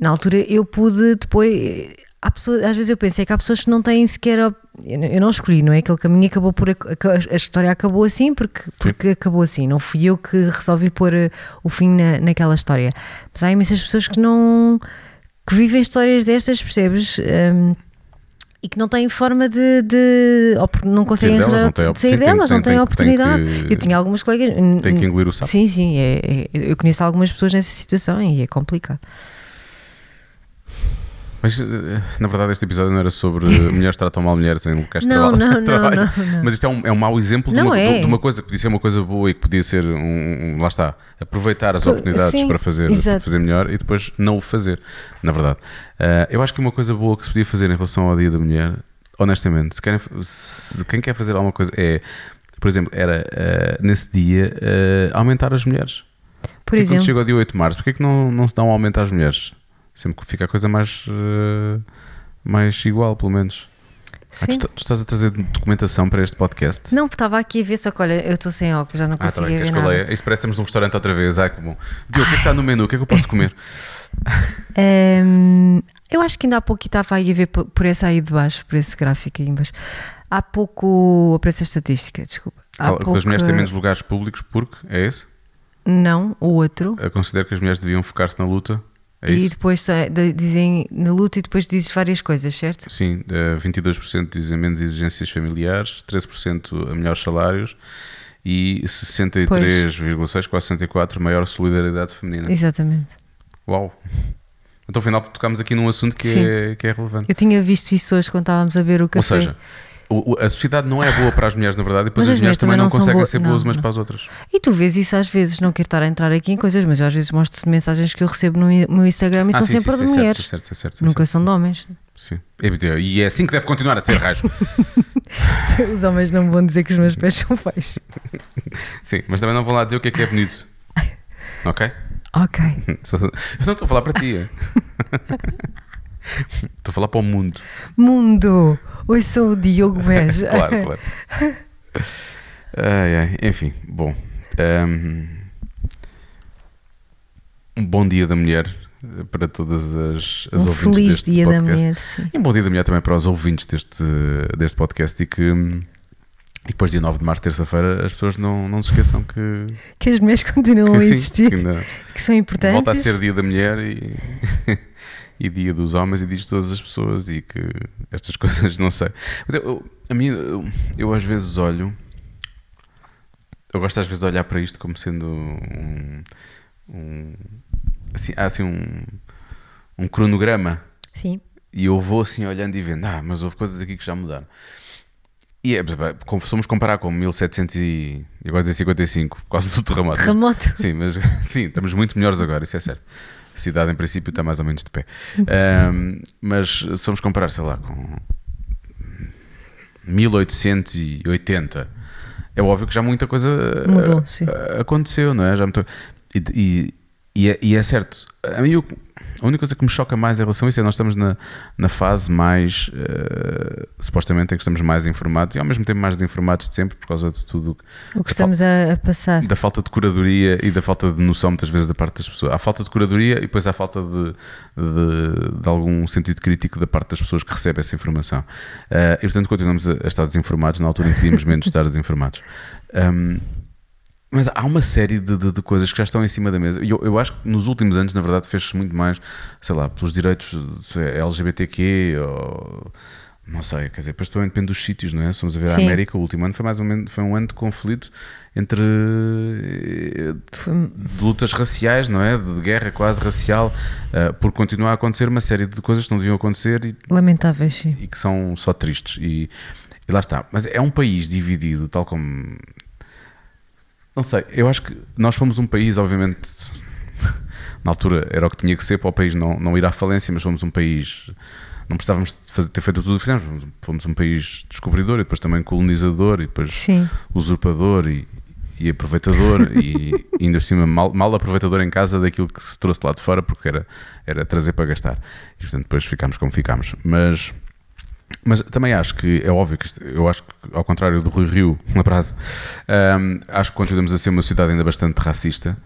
S2: na altura eu pude depois. Há pessoas, às vezes eu penso é que há pessoas que não têm sequer. Eu não- escolhi, não é? Aquele caminho acabou por. a história acabou assim porque, porque acabou assim. Não fui eu que resolvi pôr eh, o fim na, naquela história. Mas há imensas pessoas que não. Que vivem histórias destas, percebes? Hum, e que não têm forma de. de ou porque não conseguem
S1: delas,
S2: arranjar-
S1: não
S2: de sair delas,
S1: tem-
S2: não têm
S1: tem- tem
S2: oportunidade.
S1: que-
S2: Eu tinha algumas colegas.
S1: Tem que engolir o sapo.
S2: Sim, sim, é, é- eu conheço algumas pessoas nessa situação e é complicado.
S1: Mas eh, na verdade este episódio não era sobre <laughs> mulheres tratam mal mulheres em locais de
S2: Não,
S1: traba-
S2: não, <laughs> não,
S1: trabalho.
S2: não, não.
S1: Mas isto é um, é um mau exemplo de
S2: Não
S1: uma,
S2: é.
S1: de uma coisa que podia ser uma coisa boa e que podia ser um, um- lá está, aproveitar as
S2: Por-
S1: oportunidades
S2: sim,
S1: para fazer, para fazer melhor e depois não o fazer, na verdade. Ah, eu acho que uma coisa boa que se podia fazer em relação ao Dia da Mulher, honestamente, se querem- se quem quer fazer alguma coisa é, por exemplo, era ah, nesse dia ah, aumentar as mulheres.
S2: Por
S1: Porque
S2: exemplo,
S1: quando chega ao dia 8 de março, porquê é que não, não se dá um aumento às mulheres? Sempre que fica a coisa mais, eh, mais igual, pelo menos. Ah, tu, tu estás a trazer documentação para este podcast?
S2: Não, estava aqui a ver, só que olha, eu estou sem óculos, já não
S1: Ah, tá
S2: consigo ver nada.
S1: Isto parece que estamos num restaurante outra vez. Que bom. Diogo, o que é que está no menu? O que é que eu posso comer?
S2: Hum, <laughs> eu acho que ainda há pouco estava aí a ver por, por esse aí de baixo, por esse gráfico aí em baixo. Há pouco, para essa estatística, desculpa. Há
S1: Qual-
S2: pouco,
S1: As mulheres têm menos lugares públicos porque, é esse?
S2: Não, o outro.
S1: Eu considero que as mulheres deviam focar-se na luta. É
S2: e depois de- dizem na luta e depois dizes várias coisas, certo?
S1: Sim, eh, 22% dizem menos exigências familiares, 13% a melhores salários e 63,6%, quase 64% maior solidariedade feminina.
S2: Exatamente.
S1: Uau! Então, afinal, tocámos aqui num assunto que,
S2: Sim.
S1: é, que é relevante.
S2: Eu tinha visto isso hoje quando estávamos a ver o
S1: Ou
S2: café.
S1: seja, o- o- a sociedade não é boa para as mulheres, na verdade, e depois
S2: Mas
S1: as mulheres também não,
S2: são
S1: conseguem ser boas
S2: não,
S1: umas
S2: não.
S1: para as outras.
S2: E tu vês isso às vezes, não quero estar a entrar aqui em coisas, mas eu às vezes mostro mensagens que eu recebo no meu Instagram e
S1: Ah,
S2: são
S1: sim,
S2: sempre
S1: sim,
S2: de
S1: sim,
S2: mulheres.
S1: Certo, certo, certo, certo,
S2: Nunca são de homens.
S1: Sim. É, E é assim que deve continuar a ser, raios. <laughs>
S2: Os homens não vão dizer que os meus pés são feios.
S1: Sim, mas também não vão lá dizer o que é que é bonito. <laughs> Ok?
S2: Ok. <laughs>
S1: Eu não estou a falar para ti. <laughs> Estou a falar para o mundo.
S2: Mundo! Hoje sou o Diogo <laughs> Beja.
S1: Claro, claro. Ai, ai, enfim, bom. hum, Um bom dia da mulher eh, para todas as, as
S2: Um
S1: ouvintes
S2: feliz
S1: deste
S2: dia da
S1: podcast.
S2: mulher, sim.
S1: E um bom dia da mulher também para os ouvintes deste, deste podcast e que, e depois, dia 9 de março, terça-feira, as pessoas não, não se esqueçam que,
S2: Que as mulheres <laughs> continuam
S1: que
S2: a existir,
S1: que
S2: que são importantes.
S1: volta a ser dia da mulher e, e dia dos homens e dia de todas as pessoas e que estas <laughs> coisas não sei. Eu- eu- a mim, eu, eu às vezes olho, eu gosto às vezes de olhar para isto como sendo um, um assim, há assim um, um cronograma
S2: Sim.
S1: e eu vou assim olhando e vendo, ah, mas houve coisas aqui que já mudaram. E é, se formos comparar com 1700 e, eu gosto de dizer 55, por causa do terremoto.
S2: Remoto.
S1: Sim, mas <laughs> sim, estamos muito melhores agora, isso é certo. A cidade, em princípio, está mais ou menos de pé. Ahm, mas se vamos comparar, sei lá, com 1880, é óbvio que já muita coisa
S2: Mudou,
S1: uh,
S2: sim.
S1: aconteceu, não é? Já muito, e, e, e, é, e é certo, a mim o- a única coisa que me choca mais em relação a isso é nós estamos na, na fase mais uh, supostamente em que estamos mais informados e ao mesmo tempo mais desinformados de sempre por causa de tudo o que-
S2: que estamos a, passar.
S1: da falta de curadoria e da falta de noção muitas vezes da parte das pessoas. Há falta de curadoria e depois há falta de, de, de algum sentido crítico da parte das pessoas que recebem essa informação. Ah, e portanto continuamos a, a estar desinformados na altura em que devíamos menos estar desinformados. Ahm, mas há uma série de, de- de coisas que já estão em cima da mesa. E eu, eu acho que nos últimos anos, na verdade, fez-se muito mais, sei lá, pelos direitos LGBTQ ou. Não sei, quer dizer, depois também depende dos sítios, não é? Se vamos a ver a
S2: Sim.
S1: América, o último ano foi mais ou menos foi um ano de conflito entre eh, de lutas raciais, não é? De guerra quase racial, eh, por continuar a acontecer uma série de coisas que não deviam acontecer e,
S2: Lamentáveis,
S1: e que são só tristes. E, e lá está. Mas é um país dividido, tal como. Não sei, eu acho que nós fomos um país, obviamente, <laughs> na altura era o que tinha que ser para o país não, não ir à falência, mas fomos um país. Não precisávamos de fazer- ter feito tudo o que fizemos. Fomos, fomos um país descobridor e depois também colonizador e depois
S2: Sim.
S1: usurpador e, e aproveitador <laughs> e ainda por cima mal, mal aproveitador em casa daquilo que se trouxe lá de fora porque era, era trazer para gastar e portanto depois ficámos como ficámos mas mas também acho que é óbvio que isto- eu acho que ao contrário do Rui Rio um abraço hum, acho que continuamos a ser uma sociedade ainda bastante racista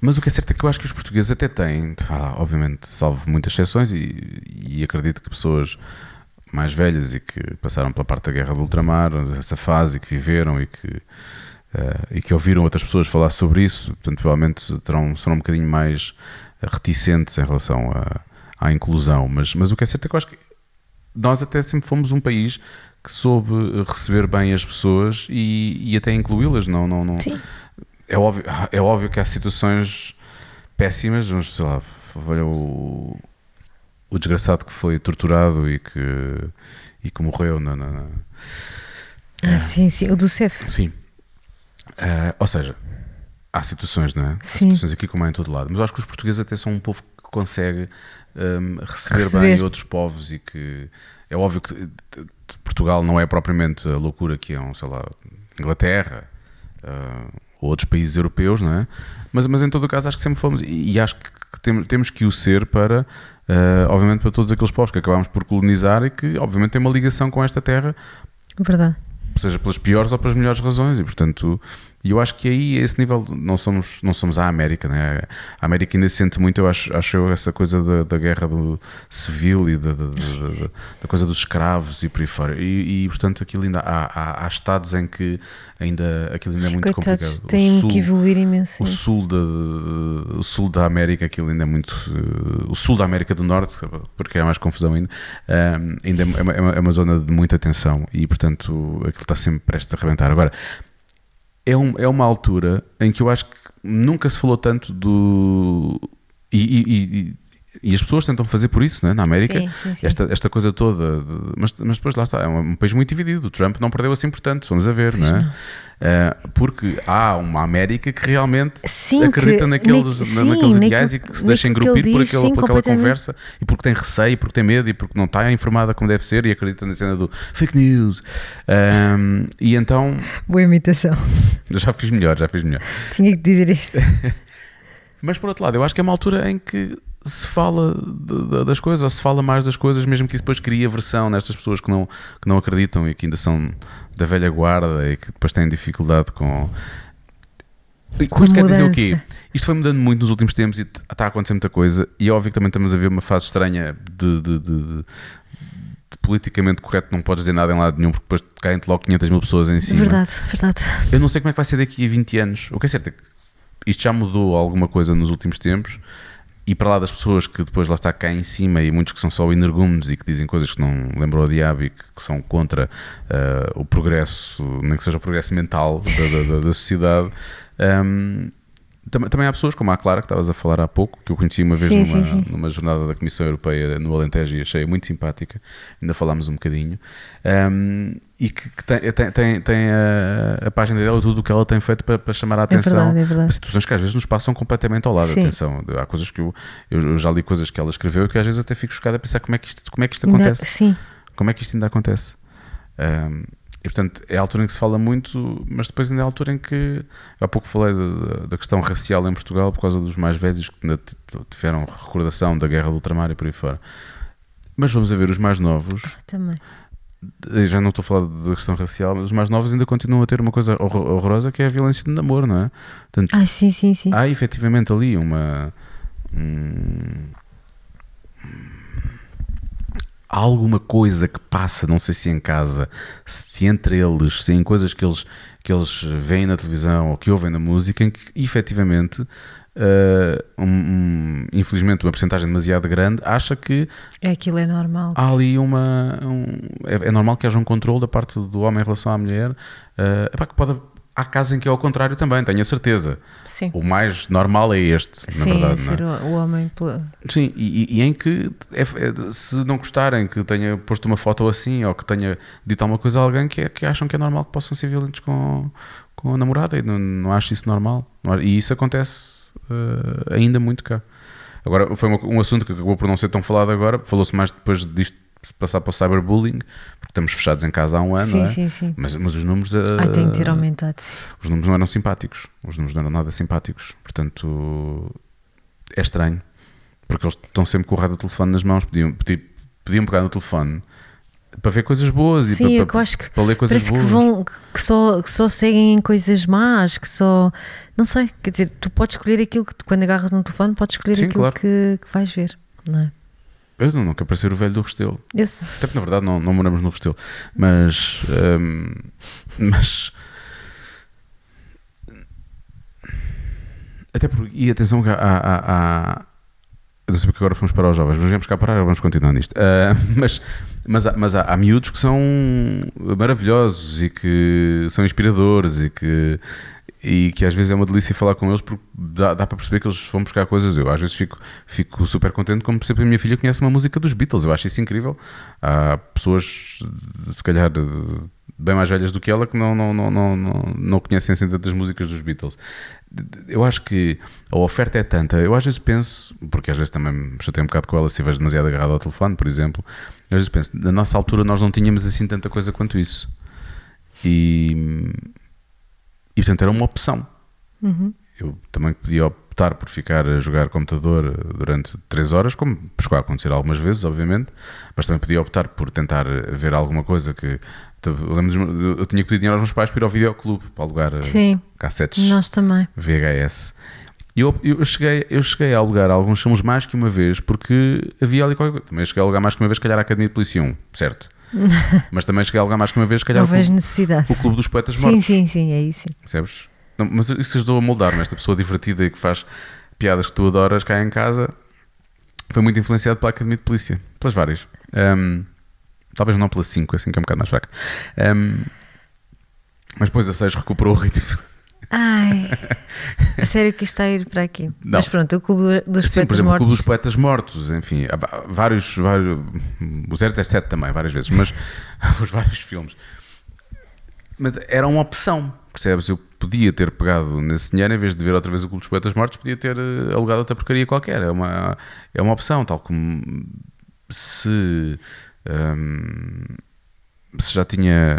S1: mas o que é certo é que eu acho que os portugueses até têm, ah, obviamente, salvo muitas exceções, e, e acredito que pessoas mais velhas e que passaram pela parte da guerra do ultramar, essa fase, e que viveram e que, eh, e que ouviram outras pessoas falar sobre isso, portanto, provavelmente terão, serão um bocadinho mais reticentes em relação à, à inclusão. Mas, mas o que é certo é que eu acho que nós até sempre fomos um país que soube receber bem as pessoas e, e até incluí-las, não, não, não,
S2: Sim.
S1: é óbvio, <laughs> é óbvio que há situações péssimas, mas sei lá, olha o, o desgraçado que foi torturado e que, e que morreu na. na- na-
S2: Ah, sim, sim. O do CEF.
S1: Sim. Ah, ou seja, há situações, não é? Há
S2: Sim.
S1: situações aqui como há em todo lado. Mas eu acho que os portugueses até são um povo que consegue hum, receber,
S2: Receber.
S1: bem outros povos e que é óbvio que eh, Portugal não é propriamente a loucura que é, um, sei lá, Inglaterra ah, ou outros países europeus, não é? Mas, mas em todo o caso acho que sempre fomos e, e acho que tem- temos que o ser para, ah, obviamente, para todos aqueles povos que acabámos por colonizar e que, obviamente, têm uma ligação com esta terra
S2: Verdade.
S1: seja pelas piores ou pelas melhores razões e portanto e eu acho que aí a esse nível não somos não somos a América né? A América ainda se sente muito eu acho acho eu essa coisa da, da guerra do civil e da, da, da- coisa dos escravos e por aí fora. E, e, portanto aquilo ainda há, há, há estados em que ainda aquilo ainda é muito
S2: Coitados,
S1: complicado.
S2: Têm
S1: o sul,
S2: que evoluir imenso.
S1: o sul da o sul da América aquilo ainda é muito o sul da América do Norte porque é mais confusão ainda eh, ainda é uma, é uma- é uma zona de muita tensão e portanto aquilo está sempre prestes a arrebentar agora é, um, é uma altura em que eu acho que nunca se falou tanto do e, e- e- e as pessoas tentam fazer por isso né, na América
S2: Sim, sim, sim.
S1: esta, esta coisa toda, de- mas, mas depois lá está, é um, país muito dividido. O Trump não perdeu assim, portanto, vamos a ver,
S2: Pois
S1: não é?
S2: não.
S1: Eh, porque há uma América que realmente acredita
S2: que-
S1: naqueles,
S2: na-
S1: naqueles ideais e que se deixa engrupir por,
S2: diz,
S1: aquela, por aquela conversa e porque tem receio, porque tem medo e porque não está informada como deve ser e acredita na cena do fake news. Ahm, e então,
S2: Boa imitação. <laughs>
S1: já fiz melhor, já fiz melhor.
S2: Tinha que dizer isto. <laughs>
S1: Mas por outro lado, eu acho que é uma altura em que se fala de- de- das coisas, ou se fala mais das coisas, mesmo que isso depois crie aversão nestas pessoas que não, que não acreditam e que ainda são da velha guarda e que depois têm dificuldade com.
S2: Com
S1: isto quer dizer o quê? Isto foi mudando muito nos últimos tempos e está a acontecer muita coisa, e é óbvio que também estamos a ver uma fase estranha de- de- de politicamente correto, não podes dizer nada em lado nenhum, porque depois caem-te logo 500 mil pessoas em cima.
S2: Verdade, verdade.
S1: Eu não sei como é que vai ser daqui a 20 anos. O que é certo é que isto já mudou alguma coisa nos últimos tempos. E para lá das pessoas que depois lá está cá em cima e muitos que são só energúmenos e que dizem coisas que não lembram o diabo e que, que são contra ah, o progresso, nem que seja o progresso mental da, da- da- da sociedade. ahm, tam- também há pessoas como a Clara, que estavas a falar há pouco, que eu conheci uma vez
S2: Sim,
S1: numa,
S2: sim, sim.
S1: numa jornada da Comissão Europeia no Alentejo e achei muito simpática, ainda falámos um bocadinho, um, e que, que tem, tem, tem, tem a, a página dela, tudo o que ela tem feito para, para chamar a
S2: É
S1: atenção
S2: verdade, é verdade.
S1: situações que às vezes nos passam completamente ao lado.
S2: Sim.
S1: Atenção, há coisas que eu, eu, já li coisas que ela escreveu e que às vezes até fico chocada a pensar como é que isto, como é que isto
S2: Ainda-
S1: acontece.
S2: sim,
S1: Como é que isto ainda acontece? Um, E portanto é a altura em que se fala muito, mas depois ainda é a altura em que. Há pouco falei da, da questão racial em Portugal por causa dos mais velhos que ainda tiveram recordação da guerra do ultramar e por aí fora. Mas vamos a ver os mais novos.
S2: Também.
S1: Já não estou a falar da questão racial, mas os mais novos ainda continuam a ter uma coisa horror- horrorosa que é a violência de namoro, não é? Portanto,
S2: Ah, sim, sim, sim.
S1: há efetivamente ali uma. hum, há alguma coisa que passa, não sei se em casa, se entre eles, se em coisas que eles, que eles veem na televisão ou que ouvem na música, em que efetivamente. Eh, um- um- infelizmente, uma porcentagem demasiado grande acha que
S2: É aquilo é normal.
S1: há ali uma. um- é, é normal que haja um controle da parte do homem em relação à mulher. eh, epá, que pode, há casos em que é ao contrário também, tenho a certeza.
S2: Sim.
S1: O mais normal é este, na
S2: Sim,
S1: verdade.
S2: ser
S1: não é?
S2: o, homem.
S1: Sim, e, e- em que, é- é- se não gostarem que tenha posto uma foto assim ou que tenha dito alguma coisa a alguém que, é- que acham que é normal que possam ser violentos com, com a namorada, e não, não acho isso normal. E isso acontece eh, ainda muito cá. Agora, foi um assunto que acabou por não ser tão falado agora, falou-se mais depois disto passar para o cyberbullying, porque estamos fechados em casa há um ano,
S2: sim,
S1: é?
S2: sim, sim.
S1: Mas, mas os números. eh,
S2: Ai, tem que ter aumentado,
S1: os números não eram simpáticos. Os números não eram nada simpáticos. Portanto, é estranho. Porque eles estão sempre com o rádio telefone nas mãos. Podiam, pedi- podiam pegar no telefone para ver coisas boas
S2: Sim,
S1: e para, para, ler coisas
S2: Parece
S1: boas.
S2: que vão que só, que só seguem em coisas más, que só não sei, quer dizer, tu podes escolher aquilo que quando agarras no telefone, podes escolher
S1: Sim,
S2: aquilo
S1: claro.
S2: que, que vais ver, não é?
S1: Eu não, não quero parecer o velho do Restelo.
S2: Esse,
S1: Até porque na verdade não, não moramos no Restelo. Mas. hum, mas. Até porque. E atenção que há. há, há- não sei porque agora fomos para os jovens, mas vamos cá parar, vamos continuar nisto. Ah, mas mas, há, mas há, há miúdos que são maravilhosos e que são inspiradores e que, e que às vezes é uma delícia falar com eles porque dá, dá para perceber que eles vão buscar coisas. Eu às vezes fico, fico super contente como percebo que a minha filha conhece uma música dos Beatles. Eu acho isso incrível. Há pessoas, se calhar, bem mais velhas do que ela que não, não, não, não, não, não conhecem assim tantas músicas dos Beatles. Eu acho que a oferta é tanta. Eu às vezes penso, porque às vezes também me chatei um bocado com ela se estiveres demasiado agarrado ao telefone, por exemplo. Eu às vezes penso, na nossa altura nós não tínhamos assim tanta coisa quanto isso. E, e portanto era uma opção.
S2: Uhum.
S1: Eu também podia optar por ficar a jogar computador durante 3 horas, como chegou a acontecer algumas vezes, obviamente, mas também podia optar por tentar ver alguma coisa que. Eu, eu tinha pedir dinheiro aos meus pais para ir ao videoclube para alugar eh,
S2: Sim,
S1: cassetes
S2: nós também.
S1: VHS. E eu, eu, cheguei, eu cheguei a alugar alguns filmes mais que uma vez porque havia ali qualquer coisa. Também cheguei a alugar mais que uma vez, se calhar, a Academia de Polícia 1, certo? <laughs> Mas também cheguei a alugar mais que uma vez, se calhar,
S2: Não
S1: o
S2: vejo
S1: clube,
S2: necessidade.
S1: o Clube dos Poetas
S2: Sim,
S1: Mortos.
S2: sim, sim, é isso.
S1: Percebes? Não, mas isso ajudou a moldar-me. Esta pessoa divertida e que faz piadas que tu adoras cá em casa foi muito influenciado pela Academia de Polícia. Pelas várias. Ahm, talvez não pela 5, assim que é um bocado mais fraca. Ahm, mas depois a 6 recuperou o ritmo.
S2: Ai, <laughs> a sério que isto está a ir para aqui.
S1: Não.
S2: Mas pronto, o Clube dos
S1: Sim, por
S2: Poetas
S1: exemplo, o
S2: Mortos.
S1: Clube dos Poetas Mortos, enfim, vários, vários o 017 também, várias vezes, mas <laughs> os vários filmes. Mas era uma opção, percebes? Eu podia ter pegado nesse dinheiro, em vez de ver outra vez o Clube dos Poetas Mortos, podia ter eh, alugado outra porcaria qualquer. É uma, é uma opção, tal como se, hum, se já tinha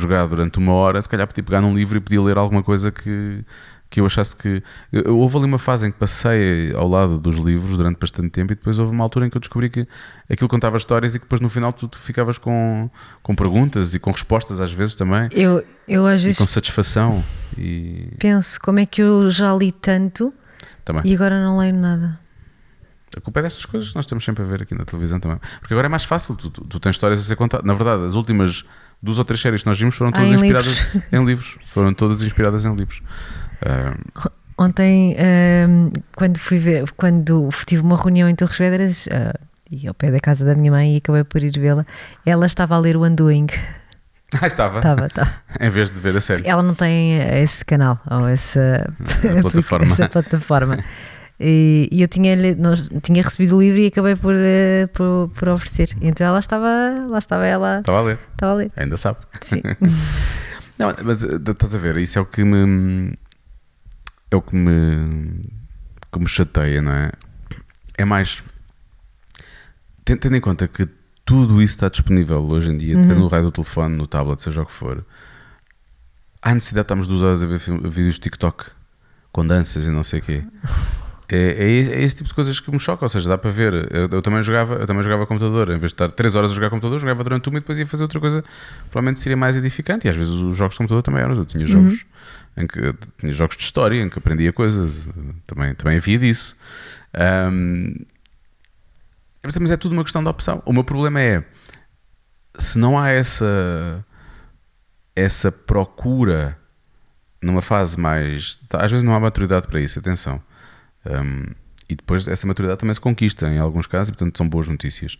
S1: jogado durante uma hora, se calhar podia pegar num livro e podia ler alguma coisa que, que eu achasse que. eu- houve ali uma fase em que passei ao lado dos livros durante bastante tempo e depois houve uma altura em que eu descobri que aquilo contava histórias e que depois no final tu, tu ficavas com, com perguntas e com respostas às vezes também
S2: Eu, eu às vezes
S1: com satisfação e
S2: penso como é que eu já li tanto
S1: também.
S2: e agora não leio nada.
S1: A culpa é destas coisas que nós estamos sempre a ver aqui na televisão também. Porque agora é mais fácil, tu, tu, tu tens histórias a ser contadas. Na verdade, as últimas duas ou três séries que nós vimos foram
S2: Ah,
S1: todas
S2: em
S1: inspiradas <laughs> em livros. Foram todas inspiradas em livros. Ah,
S2: Ontem, ahm, quando fui ver, quando tive uma reunião em Torres Vedras, ah, e ao pé da casa da minha mãe, e acabei por ir vê-la, ela estava a ler o Undoing. <laughs>
S1: ah, estava.
S2: Estava, estava. <laughs>
S1: Em vez de ver a série.
S2: Ela não tem esse canal ou essa
S1: plataforma.
S2: essa plataforma. E, e eu tinha, nós, tinha recebido o livro e acabei por, eh, por, por oferecer. Então ela estava, lá estava ela,
S1: Estava a ler.
S2: estava a ler.
S1: Ainda sabe.
S2: Sim. <laughs>
S1: Não, mas eh, estás a ver, isso é o que me. É o que me. que me chateia, não é? É mais. ten- Tendo em conta que tudo isso está disponível hoje em dia, até no raio do telefone, no tablet, seja o que for. Há necessidade de estarmos duas horas a ver vídeos de TikTok com danças e não sei o quê. <laughs> É, é, esse- é esse tipo de coisas que me choca, ou seja, dá para ver. Eu, eu também jogava, eu também jogava computador, em vez de estar 3 horas a jogar computador, jogava durante uma e depois ia fazer outra coisa, provavelmente seria mais edificante. E às vezes os jogos de computador também eram. Eu tinha jogos em que tinha jogos de história em que aprendia coisas, também, também havia disso. Ahm, mas é tudo uma questão de opção. O meu problema é se não há essa essa procura numa fase mais. Às vezes não há maturidade para isso, atenção. Um, e depois essa maturidade também se conquista em alguns casos, e portanto são boas notícias.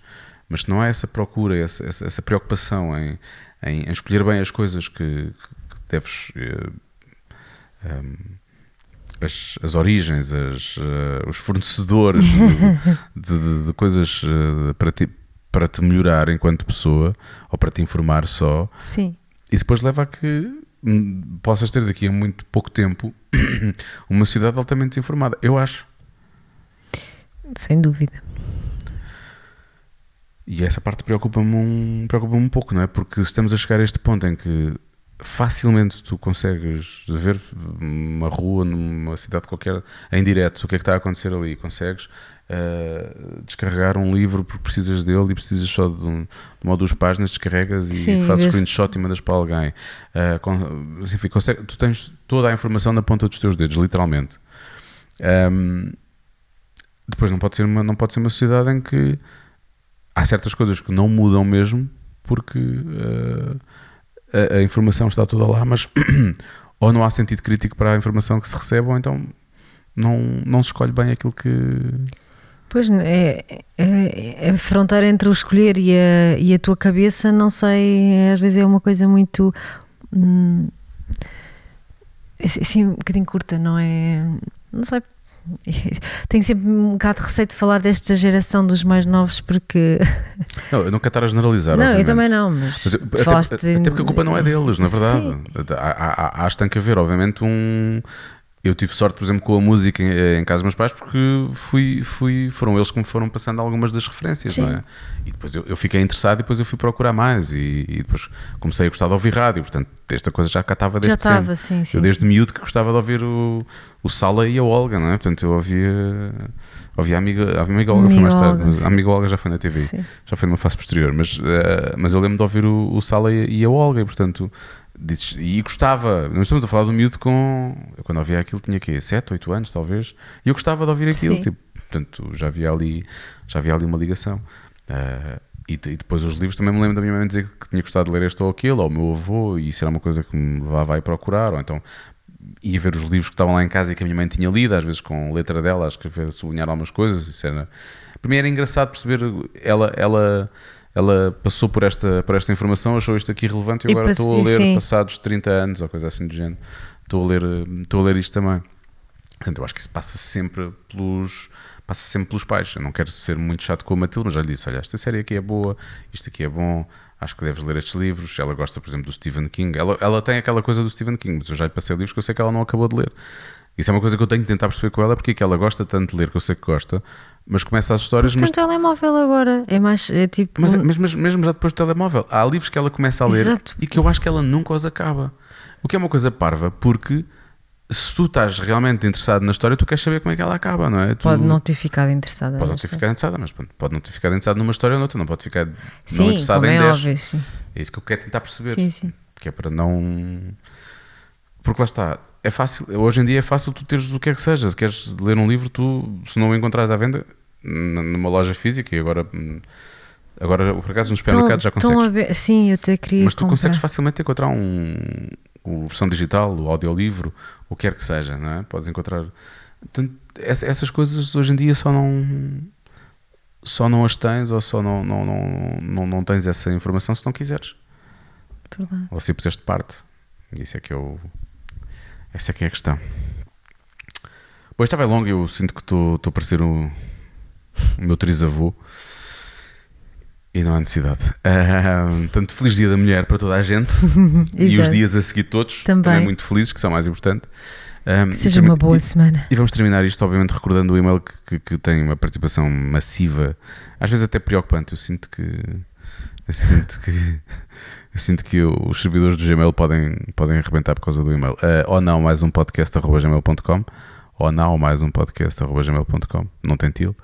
S1: Mas se não há essa procura, essa, essa, essa preocupação em, em, em escolher bem as coisas que, que deves. eh, um, as, as origens, as, eh, os fornecedores de, de- de coisas eh, para, ti, para te melhorar enquanto pessoa ou para te informar só,
S2: Sim.
S1: isso depois leva a que possas ter daqui a muito pouco tempo <coughs> uma sociedade altamente desinformada. Eu acho.
S2: Sem dúvida.
S1: E essa parte preocupa-me um, preocupa um pouco, não é? Porque estamos a chegar a este ponto em que facilmente tu consegues ver uma rua numa cidade qualquer em direto o que é que está a acontecer ali. Consegues eh, descarregar um livro porque precisas dele e precisas só de, um, de uma ou duas páginas, descarregas e
S2: Sim,
S1: fazes screenshot e mandas para alguém. Eh, con- enfim, consegue- tu tens toda a informação na ponta dos teus dedos, literalmente. Ahm, depois não pode ser uma, não pode ser uma sociedade em que há certas coisas que não mudam mesmo porque eh, a, a informação está toda lá, mas <clears throat> ou não há sentido crítico para a informação que se recebe, ou então não, não se escolhe bem aquilo que.
S2: Pois é, é, é a fronteira entre o escolher e a, e a tua cabeça, não sei, é- às vezes é uma coisa muito hum, é assim um bocadinho curta, não é? Não sei. <laughs> Tenho sempre um bocado de receio de falar desta geração dos mais novos porque. <laughs>
S1: Não, eu não quero estar a generalizar.
S2: não, eu
S1: obviamente.
S2: também não, mas,
S1: Mas, até,
S2: falaste
S1: até porque a culpa não é deles, na verdade. Há, há, há, há tem que haver, obviamente, um. Eu tive sorte, por exemplo, com a música em, em casa dos meus pais, porque fui, fui, foram eles que me foram passando algumas das referências,
S2: Sim.
S1: não é? E depois eu, eu fiquei interessado e depois eu fui procurar mais. E, e depois comecei a gostar de ouvir rádio, portanto, esta coisa já cá estava desde
S2: Já estava, sim, sim.
S1: eu desde miúdo que gostava de ouvir o, o Sala e a Olga, não é? Portanto, eu ouvia, ouvia a amiga, a amiga Olga foi mais tarde,
S2: Olga, sim.
S1: a amiga Olga já foi na TV
S2: Sim.
S1: já foi numa fase posterior, mas, eh, mas eu lembro de ouvir o, o Sala e, e a Olga, e portanto, dizes- e gostava, não estamos a falar do miúdo com, eu quando ouvia aquilo tinha quê, 7, 8 anos talvez, e eu gostava de ouvir aquilo, tipo, portanto, já havia ali, já havia ali uma ligação. Eh, e, e depois os livros também me lembro da minha mãe dizer que tinha gostado de ler este ou aquele, ou o meu avô, e isso era uma coisa que me levava a ir procurar, ou então ia ver os livros que estavam lá em casa e que a minha mãe tinha lido, às vezes com letra dela, a escrever, a sublinhar algumas coisas. Isso era... Para mim era engraçado perceber, ela, ela, ela passou por esta, por esta informação, achou isto aqui relevante e
S2: E
S1: agora estou a ler,
S2: sim.
S1: passados 30 anos ou coisa assim do género, estou a ler, estou a ler isto também. Portanto, eu acho que isso passa sempre pelos passa sempre pelos pais. Eu não quero ser muito chato com a Matilde, mas já lhe disse: olha, esta série aqui é boa, isto aqui é bom, acho que deves ler estes livros. Ela gosta, por exemplo, do Stephen King. Ela, ela tem aquela coisa do Stephen King, mas eu já lhe passei livros que eu sei que ela não acabou de ler. Isso é uma coisa que eu tenho que tentar perceber com ela, porque é que ela gosta tanto de ler, que eu sei que gosta, mas começa as histórias,
S2: Tem
S1: mas,
S2: um telemóvel agora. É mais. É tipo.
S1: mas, mas, mas mesmo já depois do telemóvel, há livros que ela começa a ler
S2: Exato.
S1: e que eu acho que ela nunca os acaba. O que é uma coisa parva, porque se tu estás realmente interessado na história, tu queres saber como é que ela acaba, não é? Tu-
S2: Pode não ter ficado interessada.
S1: Pode não ter ficado interessada, mas pode não ter ficado interessado numa história ou noutra, não pode ficar não
S2: Sim,
S1: interessado
S2: como
S1: em
S2: é
S1: 10.
S2: óbvio, sim.
S1: É isso que eu quero tentar perceber.
S2: Sim, sim.
S1: Que é para não. Porque lá está, é fácil, hoje em dia é fácil tu teres o que é que seja. Se queres ler um livro, tu, se não o encontrares à venda numa loja física, e agora, hum, agora por acaso nos supermercados já consegues.
S2: ver- Sim, eu até queria.
S1: Mas tu
S2: comprar.
S1: consegues facilmente encontrar um, o versão digital, o audiolivro, o que quer que seja, não é? Podes encontrar. Portanto, essas coisas hoje em dia só não só não as tens ou só não, não, não, não, não tens essa informação se não quiseres.
S2: Verdade.
S1: Ou se puseste parte. Isso é que eu. Essa é que é a questão. Bom, esta vai longa, eu sinto que estou a parecer o, o meu trisavô. E não há necessidade. Portanto, feliz dia da mulher para toda a gente. <laughs> e os dias a seguir todos.
S2: Também.
S1: muito felizes, que são mais importantes. Ah,
S2: Que seja uma boa
S1: e-
S2: semana.
S1: e vamos terminar isto, obviamente, recordando o e-mail que, que, que tem uma participação massiva, às vezes até preocupante. Eu sinto que Eu sinto que, eu sinto que os servidores do Gmail podem, podem arrebentar por causa do e-mail. Uh, ou não, mais um podcast arroba gmail.com ou não, mais um podcast arroba gmail.com. Não tem til.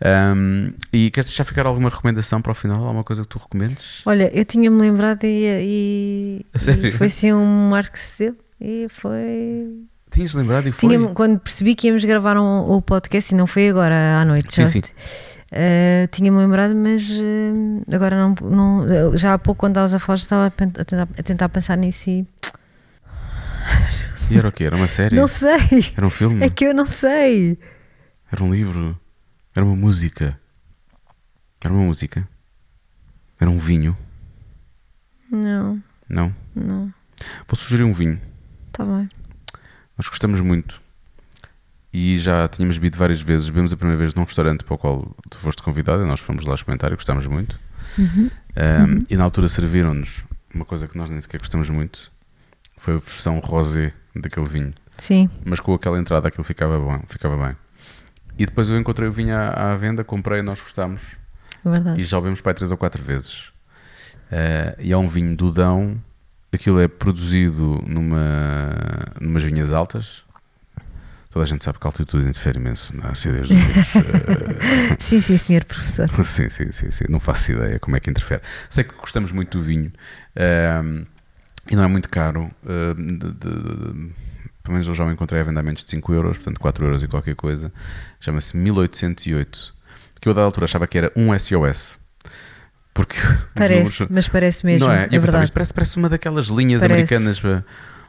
S1: Um, e queres deixar ficar alguma recomendação para o final? Alguma coisa que tu recomendes?
S2: Olha, eu tinha-me lembrado e, e, e foi assim um marco que se deu e foi.
S1: Tinhas lembrado e foi?
S2: Tinha, quando percebi que íamos gravar um, o podcast, e não foi agora à noite,
S1: Sim,
S2: já,
S1: sim.
S2: Eh, tinha-me lembrado, mas eh, agora não, não- Já há pouco, quando estavas a falar, já estava a, a tentar, a tentar pensar nisso e.
S1: E era o quê? Era uma série?
S2: Não sei!
S1: Era um filme?
S2: É que eu não sei!
S1: Era um livro? Era uma música? Era uma música? Era um vinho?
S2: Não,
S1: Não?
S2: não,
S1: Vou sugerir um vinho.
S2: está bem.
S1: Nós gostamos muito e já tínhamos bebido várias vezes. Bebemos a primeira vez num restaurante para o qual tu foste convidado e nós fomos lá experimentar e gostámos muito.
S2: Uhum.
S1: Um, E na altura serviram-nos uma coisa que nós nem sequer gostamos muito. Foi a versão rosé daquele vinho.
S2: Sim,
S1: Mas com aquela entrada aquilo ficava bom, ficava bem. E depois eu encontrei o vinho à, à venda, comprei, nós gostámos
S2: é verdade.
S1: e já o bebemos para aí três ou quatro vezes. Eh, e é um vinho do Dão. Aquilo é produzido numa, numas vinhas altas. Toda a gente sabe que a altitude interfere imenso na acidez dos vinhos. <laughs> Eh,
S2: Sim, sim, senhor professor. <laughs>
S1: sim, sim, sim, sim. Não faço ideia como é que interfere. Sei que gostamos muito do vinho. ehm, e não é muito caro. eh, de- de- de- pelo menos eu já o encontrei a venda a menos de 5 euros, portanto 4 euros e qualquer coisa. Chama-se 1808. Que eu, da altura, achava que era um SOS. Porque
S2: Parece,
S1: números-
S2: mas parece mesmo.
S1: não é?
S2: É,
S1: eu pensava, isto parece, parece uma daquelas linhas
S2: Parece.
S1: americanas para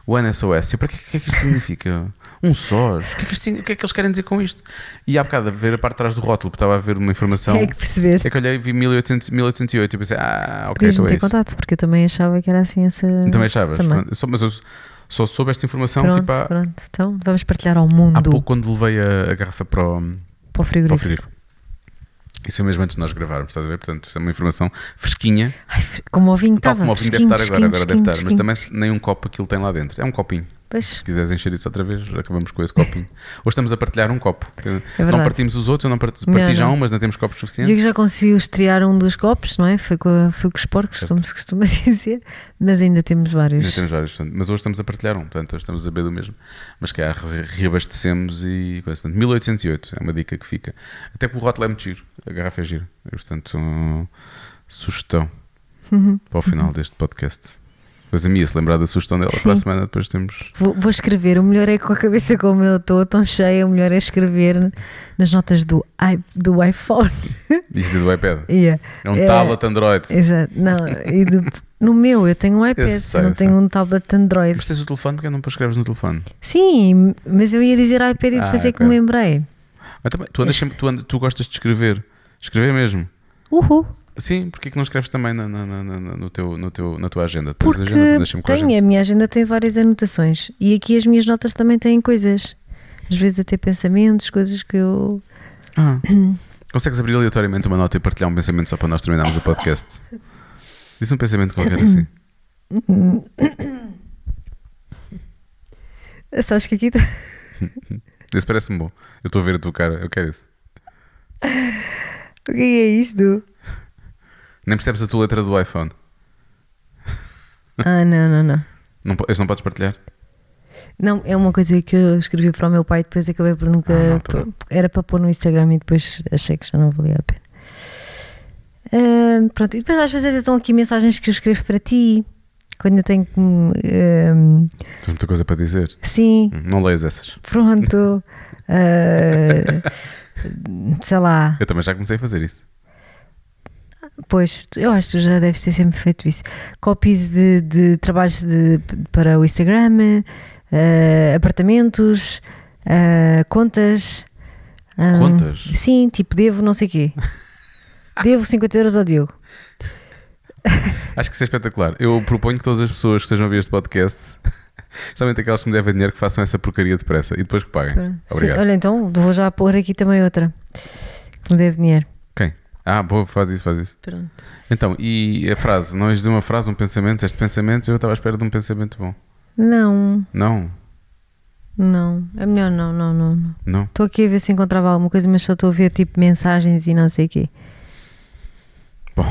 S1: o NSOS. E para que, que é que isto significa? Um SOS? O que, é que isto- o que é que eles querem dizer com isto? E há bocado, a ver a parte de trás do rótulo, porque estava a ver uma informação.
S2: É que percebeste.
S1: É que olhei e vi 1800, 1808 e pensei, ah, ok,
S2: Podias
S1: então é
S2: ter
S1: isso.
S2: contato, porque eu também achava que era assim essa.
S1: Também achavas?
S2: Também.
S1: Mas eu só soube esta informação
S2: Pronto,
S1: tipo, há,
S2: pronto. Então vamos partilhar ao mundo
S1: há pouco quando levei a, a garrafa para o,
S2: para o
S1: para o
S2: frigorífico.
S1: frigorífico. Isso foi mesmo antes de nós gravarmos, estás a ver? Portanto, isso é uma informação fresquinha.
S2: Ai, como o vinho
S1: Tal
S2: estava.
S1: como o vinho deve
S2: fresquinho,
S1: estar agora, agora
S2: fresquinho,
S1: deve estar. Mas também nem um copo aquilo tem lá dentro. É um copinho.
S2: Pois,
S1: Se quiseres encher isso outra vez, acabamos com esse copinho. <laughs> Hoje estamos a partilhar um copo.
S2: é
S1: não partimos os outros, eu não parti,
S2: Não,
S1: parti já
S2: não.
S1: um, mas não temos copos suficientes.
S2: Digo que já conseguiu estrear um dos copos, não é? Foi com, foi com os porcos,
S1: Certo.
S2: como se costuma <laughs> dizer, mas ainda temos vários.
S1: Ainda temos vários, portanto, mas hoje estamos a partilhar um, portanto, hoje estamos a beber do mesmo. Mas que re- reabastecemos e. Portanto, 1808 é uma dica que fica. Até que o rótulo é muito giro, a garrafa é giro. E, portanto, um, sugestão
S2: Uhum. <laughs>
S1: para o final deste podcast. Depois a minha, se lembrar da sugestão dela,
S2: Sim.
S1: para a semana depois temos.
S2: Vou, vou escrever, o melhor é com a cabeça como eu estou, tão cheia, o melhor é escrever nas notas do, i- do iPhone. <laughs>
S1: Isto do iPad.
S2: Yeah.
S1: É um
S2: É.
S1: tablet Android.
S2: Exato, não, e de- no meu eu tenho um <laughs> iPad,
S1: Eu sei,
S2: não
S1: eu
S2: tenho
S1: sei.
S2: um tablet Android.
S1: Mas tens o telefone porque não escreves no telefone.
S2: Sim, mas eu ia dizer iPad e depois
S1: Ah,
S2: é que me lembrei.
S1: Mas também, tu, andas sempre, tu, andas- tu gostas de escrever. Escrever mesmo.
S2: Uhul.
S1: Sim, porque é que não escreves também na, na- na- no teu, no teu, na tua agenda? Tens
S2: Porque
S1: agenda, com a agenda.
S2: a minha agenda tem várias anotações e aqui as minhas notas também têm coisas. Às vezes até pensamentos, coisas que eu.
S1: Ah. <clears throat> Consegues abrir aleatoriamente uma nota e partilhar um pensamento só para nós terminarmos o podcast? Diz um pensamento qualquer assim. <coughs>
S2: Sabes que aqui. tá- <laughs>
S1: Esse parece-me bom. Eu estou a ver a tua cara, eu quero isso. <laughs>
S2: O que é isto?
S1: Nem percebes a tua letra do iPhone.
S2: Ah, não, não, não.
S1: Não, este não podes partilhar?
S2: Não, é uma coisa que eu escrevi para o meu pai e depois acabei por nunca.
S1: Ah, não,
S2: por- era para pôr no Instagram e depois achei que já não valia a pena. Ah, pronto, e depois às vezes até estão aqui mensagens que eu escrevo para ti. Quando eu tenho que.
S1: Tens muita coisa para dizer.
S2: sim,
S1: Hum, Não leias essas.
S2: pronto. <laughs> ah, sei lá.
S1: Eu também já comecei a fazer isso.
S2: Pois, eu acho que já deves ter sempre feito isso. Copies de, de trabalhos de- para o Instagram, eh, apartamentos, eh, contas. ah,
S1: Contas?
S2: Sim, tipo, devo não sei quê. <laughs> devo 50 euros ao Diogo.
S1: Acho que isso é espetacular. Eu proponho que todas as pessoas que estejam a ouvir este podcast, <laughs> especialmente aquelas que me devem dinheiro, que façam essa porcaria depressa e depois que paguem.
S2: Pronto. Sim,
S1: Obrigado.
S2: olha, então vou já pôr aqui também outra que me deve dinheiro.
S1: Quem? Ah, boa, faz isso, faz isso.
S2: Pronto.
S1: Então, e a frase? Não és uma frase, um pensamento, este pensamento, eu estava à espera de um pensamento bom.
S2: Não,
S1: Não,
S2: não, é melhor não, não, não. não.
S1: não.
S2: Estou aqui a ver se encontrava alguma coisa, mas só estou a ver tipo mensagens e não sei o quê.
S1: Então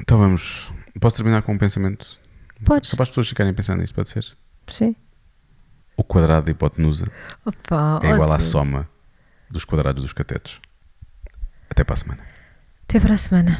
S1: Então vamos. Posso terminar com um pensamento?
S2: Podes.
S1: Só para as pessoas ficarem pensando nisto, pode ser?
S2: Sim.
S1: O quadrado da hipotenusa
S2: Opa,
S1: é igual à soma dos quadrados dos catetos. Até para a semana.
S2: Até para a semana.